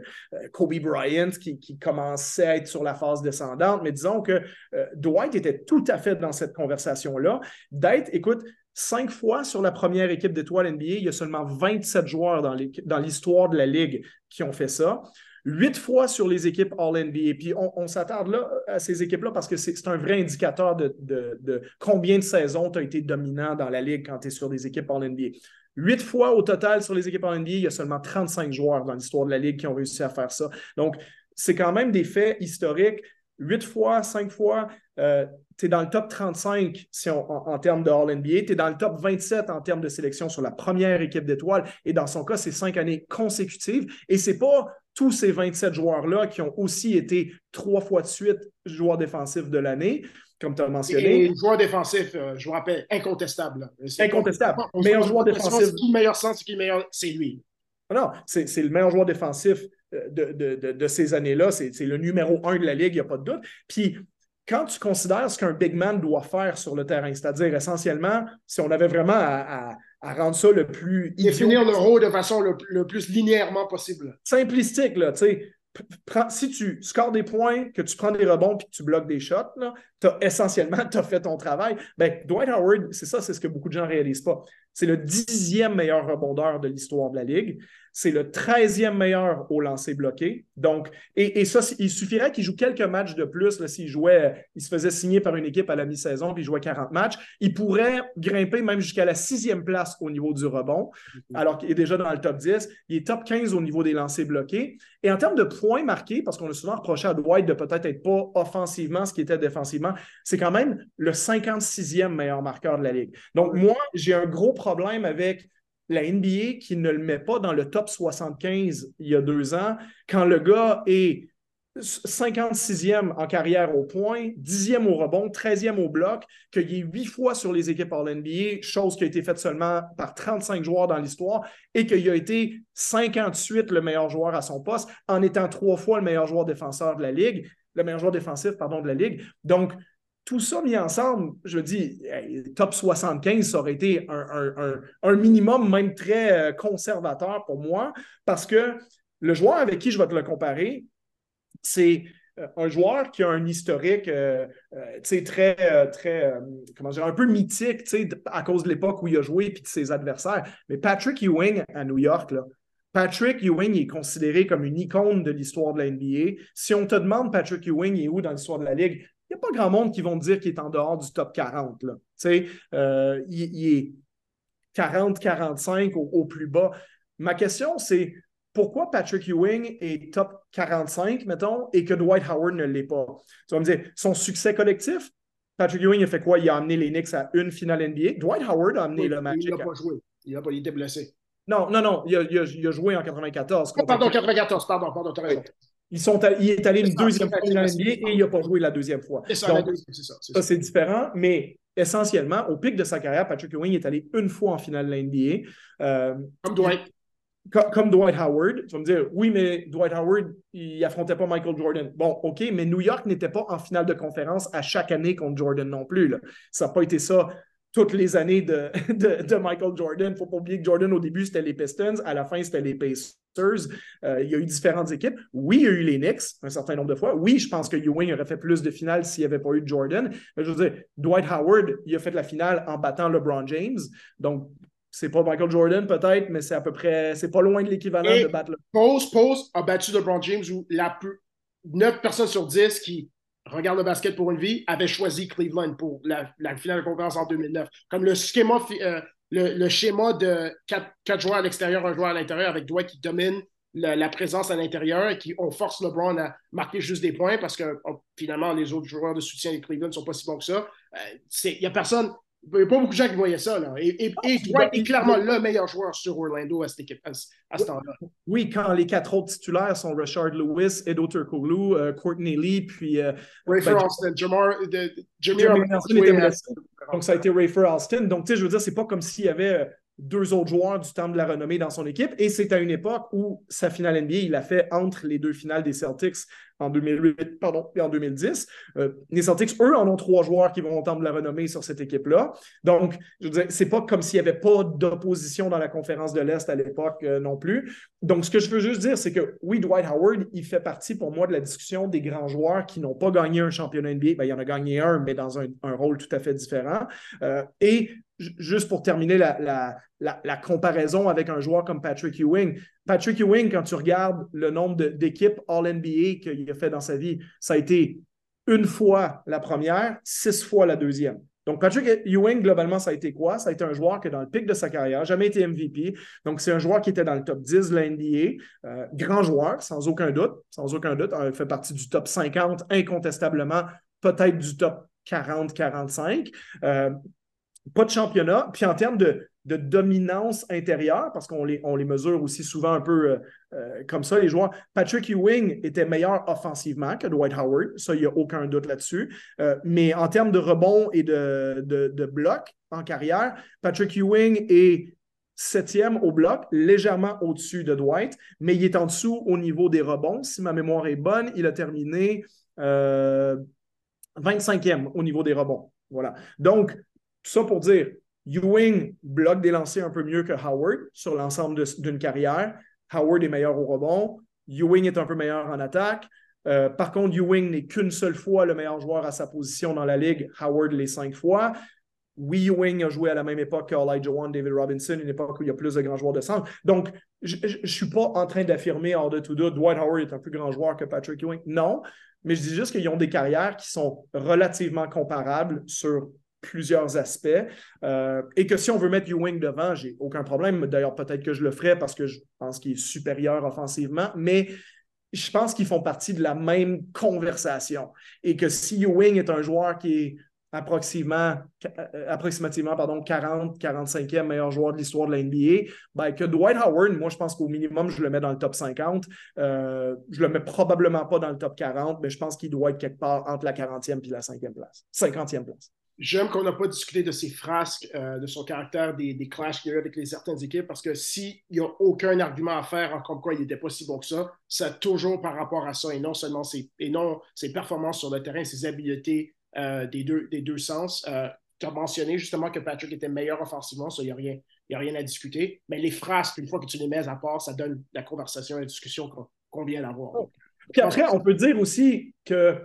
Kobe Bryant qui, qui, commençait à être sur la phase descendante. Mais disons que Dwight était tout à fait dans cette conversation-là. D'être, écoute, cinq fois sur la première équipe d'étoiles NBA. Il y a seulement 27 joueurs dans l'histoire de la Ligue qui ont fait ça. Huit fois sur les équipes All-NBA. Puis on, s'attarde là à ces équipes-là parce que c'est un vrai indicateur de, combien de saisons tu as été dominant dans la Ligue quand tu es sur des équipes All-NBA. Huit fois au total sur les équipes en NBA, il y a seulement 35 joueurs dans l'histoire de la Ligue qui ont réussi à faire ça. Donc, c'est quand même des faits historiques. Huit fois, cinq fois, euh, tu es dans le top 35 si en, termes de All-NBA, tu es dans le top 27 en termes de sélection sur la première équipe d'étoiles. Et dans son cas, c'est cinq années consécutives. Et ce n'est pas tous ces 27 joueurs-là qui ont aussi été trois fois de suite joueurs défensifs de l'année comme tu as mentionné. Et joueur défensif, euh, je vous rappelle, incontestable. Incontestable. meilleur joueur défensif. C'est qui le meilleur centre, c'est qui le meilleur, c'est lui. Non, c'est le meilleur joueur défensif euh, de, de, de, ces années-là. C'est le numéro un de la Ligue, il n'y a pas de doute. Puis, quand tu considères ce qu'un big man doit faire sur le terrain, c'est-à-dire essentiellement, si on avait vraiment à, à, rendre ça le plus. Définir le rôle de façon le, le plus linéairement possible. Simplistique, là, tu sais si tu scores des points, que tu prends des rebonds puis que tu bloques des shots, tu as essentiellement as fait ton travail. Ben, Dwight Howard, c'est ça, c'est ce que beaucoup de gens ne réalisent pas. C'est le dixième meilleur rebondeur de l'histoire de la Ligue. C'est le 13e meilleur au lancer bloqué. Donc, et, ça, il suffirait qu'il joue quelques matchs de plus. S'il jouait, il se faisait signer par une équipe à la mi-saison, puis il jouait 40 matchs. Il pourrait grimper même jusqu'à la sixième place au niveau du rebond, mm-hmm. alors qu'il est déjà dans le top 10. Il est top 15 au niveau des lancers bloqués. Et en termes de points marqués, parce qu'on a souvent reproché à Dwight de peut-être être pas offensivement ce qui était défensivement, c'est quand même le 56e meilleur marqueur de la Ligue. Donc, moi, j'ai un gros problème avec la NBA qui ne le met pas dans le top 75 il y a deux ans, quand le gars est 56e en carrière au point, 10e au rebond, 13e au bloc, qu'il est huit fois sur les équipes All NBA, chose qui a été faite seulement par 35 joueurs dans l'histoire, et qu'il a été 58 le meilleur joueur à son poste, en étant trois fois le meilleur joueur défenseur de la Ligue, le meilleur joueur défensif, pardon, de la Ligue. Donc, tout ça mis ensemble, je dis, top 75, ça aurait été un, minimum même très euh, conservateur pour moi, parce que le joueur avec qui je vais te le comparer, c'est euh, un joueur qui a un historique euh, très, très comment dire, un peu mythique à cause de l'époque où il a joué et de ses adversaires. Mais Patrick Ewing à New York, là, Patrick Ewing est considéré comme une icône de l'histoire de la NBA. Si on te demande Patrick Ewing est où dans l'histoire de la Ligue, n'y a pas grand monde qui vont dire qu'il est en dehors du top 40. Là. Euh, il, est 40-45 au, plus bas. Ma question, c'est pourquoi Patrick Ewing est top 45, mettons, et que Dwight Howard ne l'est pas? Tu vas me dire, son succès collectif, Patrick Ewing a fait quoi? Il a amené les Knicks à une finale NBA. Dwight Howard a amené le Magic. Il n'a pas joué. Il, a pas, il était blessé. Non, non, non. Il a, il a, joué en 94. pardon, 94, pardon, pardon, tu as raison. Ils sont il est allé une deuxième fois en NBA et il n'a pas joué la deuxième fois. C'est ça, ça. c'est différent, mais essentiellement, au pic de sa carrière, Patrick Ewing est allé une fois en finale de la NBA. Euh, comme Dwight. Comme, Dwight Howard. Tu vas me dire, oui, mais Dwight Howard, il affrontait pas Michael Jordan. Bon, OK, mais New York n'était pas en finale de conférence à chaque année contre Jordan non plus. Là. Ça n'a pas été ça toutes les années de, de, Michael Jordan. Il ne faut pas oublier que Jordan, au début, c'était les Pistons. À la fin, c'était les Pacers. Euh, il y a eu différentes équipes. Oui, il y a eu les Knicks un certain nombre de fois. Oui, je pense que Ewing aurait fait plus de finales s'il n'y avait pas eu Jordan. Mais je veux dire, Dwight Howard, il a fait la finale en battant LeBron James. Donc, c'est pas Michael Jordan peut-être, mais c'est à peu près, c'est pas loin de l'équivalent de battre. Le... Pose, Pose a battu LeBron James où la plus, 9 personnes sur 10 qui regarde le basket pour une vie, avait choisi Cleveland pour la, finale de conférence en 2009. Comme le schéma, euh, de quatre, joueurs à l'extérieur, un joueur à l'intérieur, avec Dwight qui domine la, présence à l'intérieur et qui on force LeBron à marquer juste des points parce que oh, finalement, les autres joueurs de soutien de Cleveland ne sont pas si bons que ça. Il euh, n'y a personne. Il n'y a pas beaucoup de gens qui voyaient ça. Là. Et, et, Dwight est clairement le meilleur joueur sur Orlando à, cette équipe, à, ce temps-là. Oui, quand les quatre autres titulaires sont Richard Lewis, Edo Turkoglu, euh, Courtney Lee, puis. Euh, Rafer ben, Alston, Jamar. Donc, ça a été Rafer Alston. Donc, tu sais, je veux dire, c'est pas comme s'il y avait deux autres joueurs du temps de la renommée dans son équipe. Et c'est à une époque où sa finale NBA, il l'a fait entre les deux finales des Celtics en 2008 pardon, et en 2010. Euh, les Celtics, eux, en ont trois joueurs qui vont au temps de la renommée sur cette équipe-là. Donc, je veux dire, c'est pas comme s'il n'y avait pas d'opposition dans la conférence de l'Est à l'époque euh, non plus. Donc, ce que je veux juste dire, c'est que oui, Dwight Howard, il fait partie pour moi de la discussion des grands joueurs qui n'ont pas gagné un championnat NBA. Ben, il y en a gagné un, mais dans un, rôle tout à fait différent. Euh, et juste pour terminer la, comparaison avec un joueur comme Patrick Ewing, Patrick Ewing, quand tu regardes le nombre d'équipes All-NBA qu'il a fait dans sa vie, ça a été une fois la première, six fois la deuxième. Donc, Patrick Ewing, globalement, ça a été quoi? Ça a été un joueur qui, dans le pic de sa carrière, jamais été MVP. Donc, c'est un joueur qui était dans le top 10 de la. Euh, grand joueur, sans aucun doute. Sans aucun doute. Il fait partie du top 50, incontestablement, peut-être du top 40-45. Euh, pas de championnat. Puis en termes de, dominance intérieure, parce qu'on les, on les mesure aussi souvent un peu euh, euh, comme ça, les joueurs. Patrick Ewing était meilleur offensivement que Dwight Howard, ça, il n'y a aucun doute là-dessus. Euh, mais en termes de rebond et de, de, bloc en carrière, Patrick Ewing est septième au bloc, légèrement au-dessus de Dwight, mais il est en dessous au niveau des rebonds. Si ma mémoire est bonne, il a terminé 25e au niveau des rebonds. Voilà. Donc, tout ça pour dire, Ewing bloque des lancers un peu mieux que Howard sur l'ensemble d'une carrière. Howard est meilleur au rebond. Ewing est un peu meilleur en attaque. Euh, par contre, Ewing n'est qu'une seule fois le meilleur joueur à sa position dans la ligue. Howard les cinq fois. Oui, Ewing a joué à la même époque que Elijah One, David Robinson, une époque où il y a plus de grands joueurs de centre. Donc, je ne suis pas en train d'affirmer hors de tout doute, Dwight Howard est un plus grand joueur que Patrick Ewing. Non, mais je dis juste qu'ils ont des carrières qui sont relativement comparables sur plusieurs aspects. Euh, et que si on veut mettre Ewing devant, j'ai aucun problème. D'ailleurs, peut-être que je le ferai parce que je pense qu'il est supérieur offensivement, mais je pense qu'ils font partie de la même conversation. Et que si Ewing est un joueur qui est approximativement, euh, approximativement pardon, 40, 45e meilleur joueur de l'histoire de la NBA, ben, que Dwight Howard, moi, je pense qu'au minimum, je le mets dans le top 50. Euh, je le mets probablement pas dans le top 40, mais je pense qu'il doit être quelque part entre la 40e et la 5e place. 50e place. J'aime qu'on n'a pas discuté de ses frasques, euh, de son caractère, des, des clashs qu'il y a eu avec les certaines équipes, parce que s'il n'y a aucun argument à faire en comme quoi il n'était pas si bon que ça, c'est toujours par rapport à ça et non seulement ses, et non ses performances sur le terrain, ses habiletés euh, des, deux, des deux sens. Euh, tu as mentionné justement que Patrick était meilleur offensivement, ça, il n'y a, rien, a rien à discuter. Mais les frasques, une fois que tu les mets à part, ça donne la conversation, la discussion qu'on vient d'avoir. Puis après, on peut dire aussi que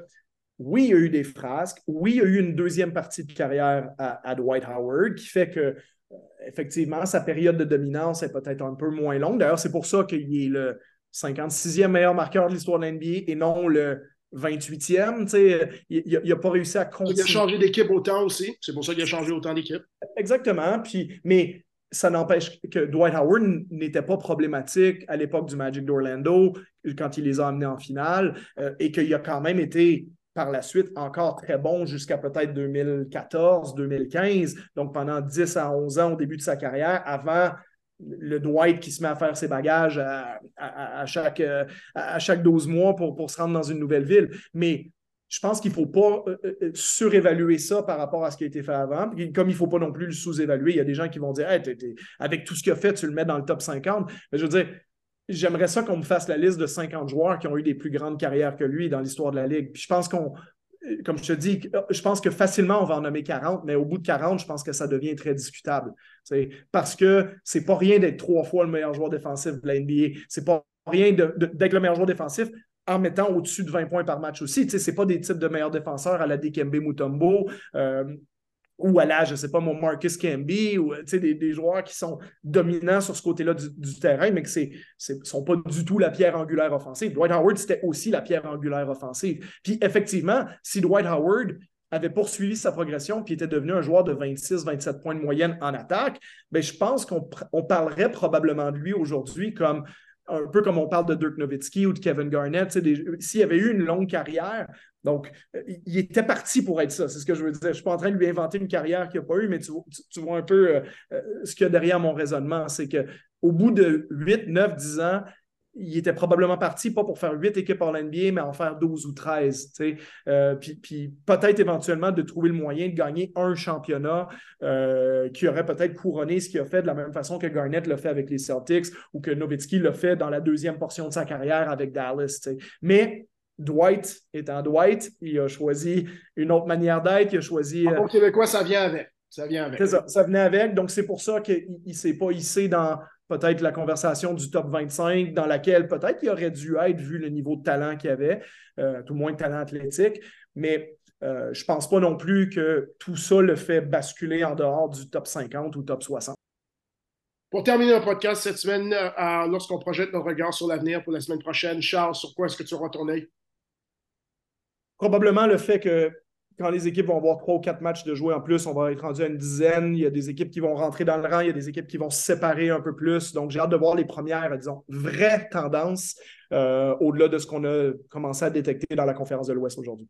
oui, il y a eu des frasques. Oui, il y a eu une deuxième partie de carrière à, Dwight Howard qui fait que, euh, effectivement, sa période de dominance est peut-être un peu moins longue. D'ailleurs, c'est pour ça qu'il est le 56e meilleur marqueur de l'histoire de l'NBA et non le 28e. Il n'a pas réussi à continuer. Il a changé d'équipe autant aussi. C'est pour ça qu'il a changé autant d'équipe. Exactement. Puis, mais ça n'empêche que Dwight Howard n'était pas problématique à l'époque du Magic d'Orlando quand il les a amenés en finale euh, et qu'il a quand même été par la suite encore très bon jusqu'à peut-être 2014, 2015, donc pendant 10 à 11 ans au début de sa carrière, avant le Dwight qui se met à faire ses bagages à, chaque, à chaque 12 mois pour, pour, se rendre dans une nouvelle ville. Mais je pense qu'il ne faut pas euh, euh, surévaluer ça par rapport à ce qui a été fait avant. comme il ne faut pas non plus le sous-évaluer, il y a des gens qui vont dire avec tout ce qu'il a fait, tu le mets dans le top 50. Mais je veux dire, j'aimerais ça qu'on me fasse la liste de 50 joueurs qui ont eu des plus grandes carrières que lui dans l'histoire de la Ligue. Puis je pense qu'on, comme je te dis, je pense que facilement on va en nommer 40, mais au bout de 40, je pense que ça devient très discutable. Parce que c'est pas rien d'être trois fois le meilleur joueur défensif de la NBA. C'est pas rien d'être le meilleur joueur défensif en mettant au-dessus de 20 points par match aussi. Ce n'est pas des types de meilleurs défenseurs à la Dikembe Mutombo. Euh, ou à l'âge, je ne sais pas, mon Marcus Camby, ou des, des joueurs qui sont dominants sur ce côté-là du, terrain, mais qui ne sont pas du tout la pierre angulaire offensive. Dwight Howard, c'était aussi la pierre angulaire offensive. Puis effectivement, si Dwight Howard avait poursuivi sa progression puis était devenu un joueur de 26-27 points de moyenne en attaque, bien, je pense qu'on parlerait probablement de lui aujourd'hui comme un peu comme on parle de Dirk Nowitzki ou de Kevin Garnett, s'il avait eu une longue carrière, donc euh, il était parti pour être ça, c'est ce que je veux dire. Je ne suis pas en train de lui inventer une carrière qu'il n'a pas eu, mais tu, vois un peu euh, euh, ce qu'il y a derrière mon raisonnement, c'est qu'au bout de 8, 9, 10 ans, il était probablement parti, pas pour faire huit équipes en NBA, mais en faire 12 ou 13. Euh, puis, peut-être éventuellement de trouver le moyen de gagner un championnat euh, qui aurait peut-être couronné ce qu'il a fait de la même façon que Garnett l'a fait avec les Celtics ou que Nowitzki l'a fait dans la deuxième portion de sa carrière avec Dallas. Mais Dwight étant Dwight, il a choisi une autre manière d'être. Il a choisi. En québécois, ça vient avec. Ça vient avec. Ça, ça venait avec. Donc, c'est pour ça qu'il ne s'est pas hissé dans peut-être la conversation du top 25 dans laquelle peut-être il aurait dû être vu le niveau de talent qu'il avait, euh, tout moins de talent athlétique. Mais je ne pense pas non plus que tout ça le fait basculer en dehors du top 50 ou top 60. Pour terminer le podcast cette semaine, lorsqu'on projette nos regards sur l'avenir pour la semaine prochaine, Charles, sur quoi est-ce que tu œil? Probablement le fait que quand les équipes vont avoir trois ou quatre matchs de jouer en plus, on va être rendu à une dizaine. Il y a des équipes qui vont rentrer dans le rang, il y a des équipes qui vont se séparer un peu plus. Donc, j'ai hâte de voir les premières, disons, vraies tendances euh, au-delà de ce qu'on a commencé à détecter dans la conférence de l'Ouest aujourd'hui.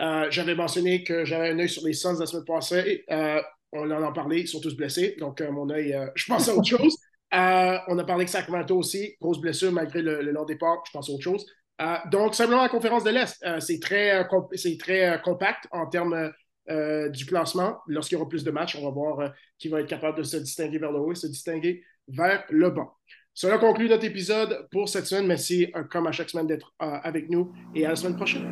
Euh, j'avais mentionné que j'avais un œil sur les Suns la semaine passée. Euh, on en a parlé, ils sont tous blessés. Donc, mon œil, je pense à autre chose. on a parlé que Sacramento aussi, grosse blessure malgré le long départ. Je pense à autre chose. Euh, donc, simplement la conférence de l'Est, euh, c'est très, euh, très compact en termes du classement. Lorsqu'il y aura plus de matchs, on va voir qui va être capable de se distinguer vers le haut et se distinguer vers le bas. Cela conclut notre épisode pour cette semaine. Merci, comme à chaque semaine, d'être avec nous et à la semaine prochaine.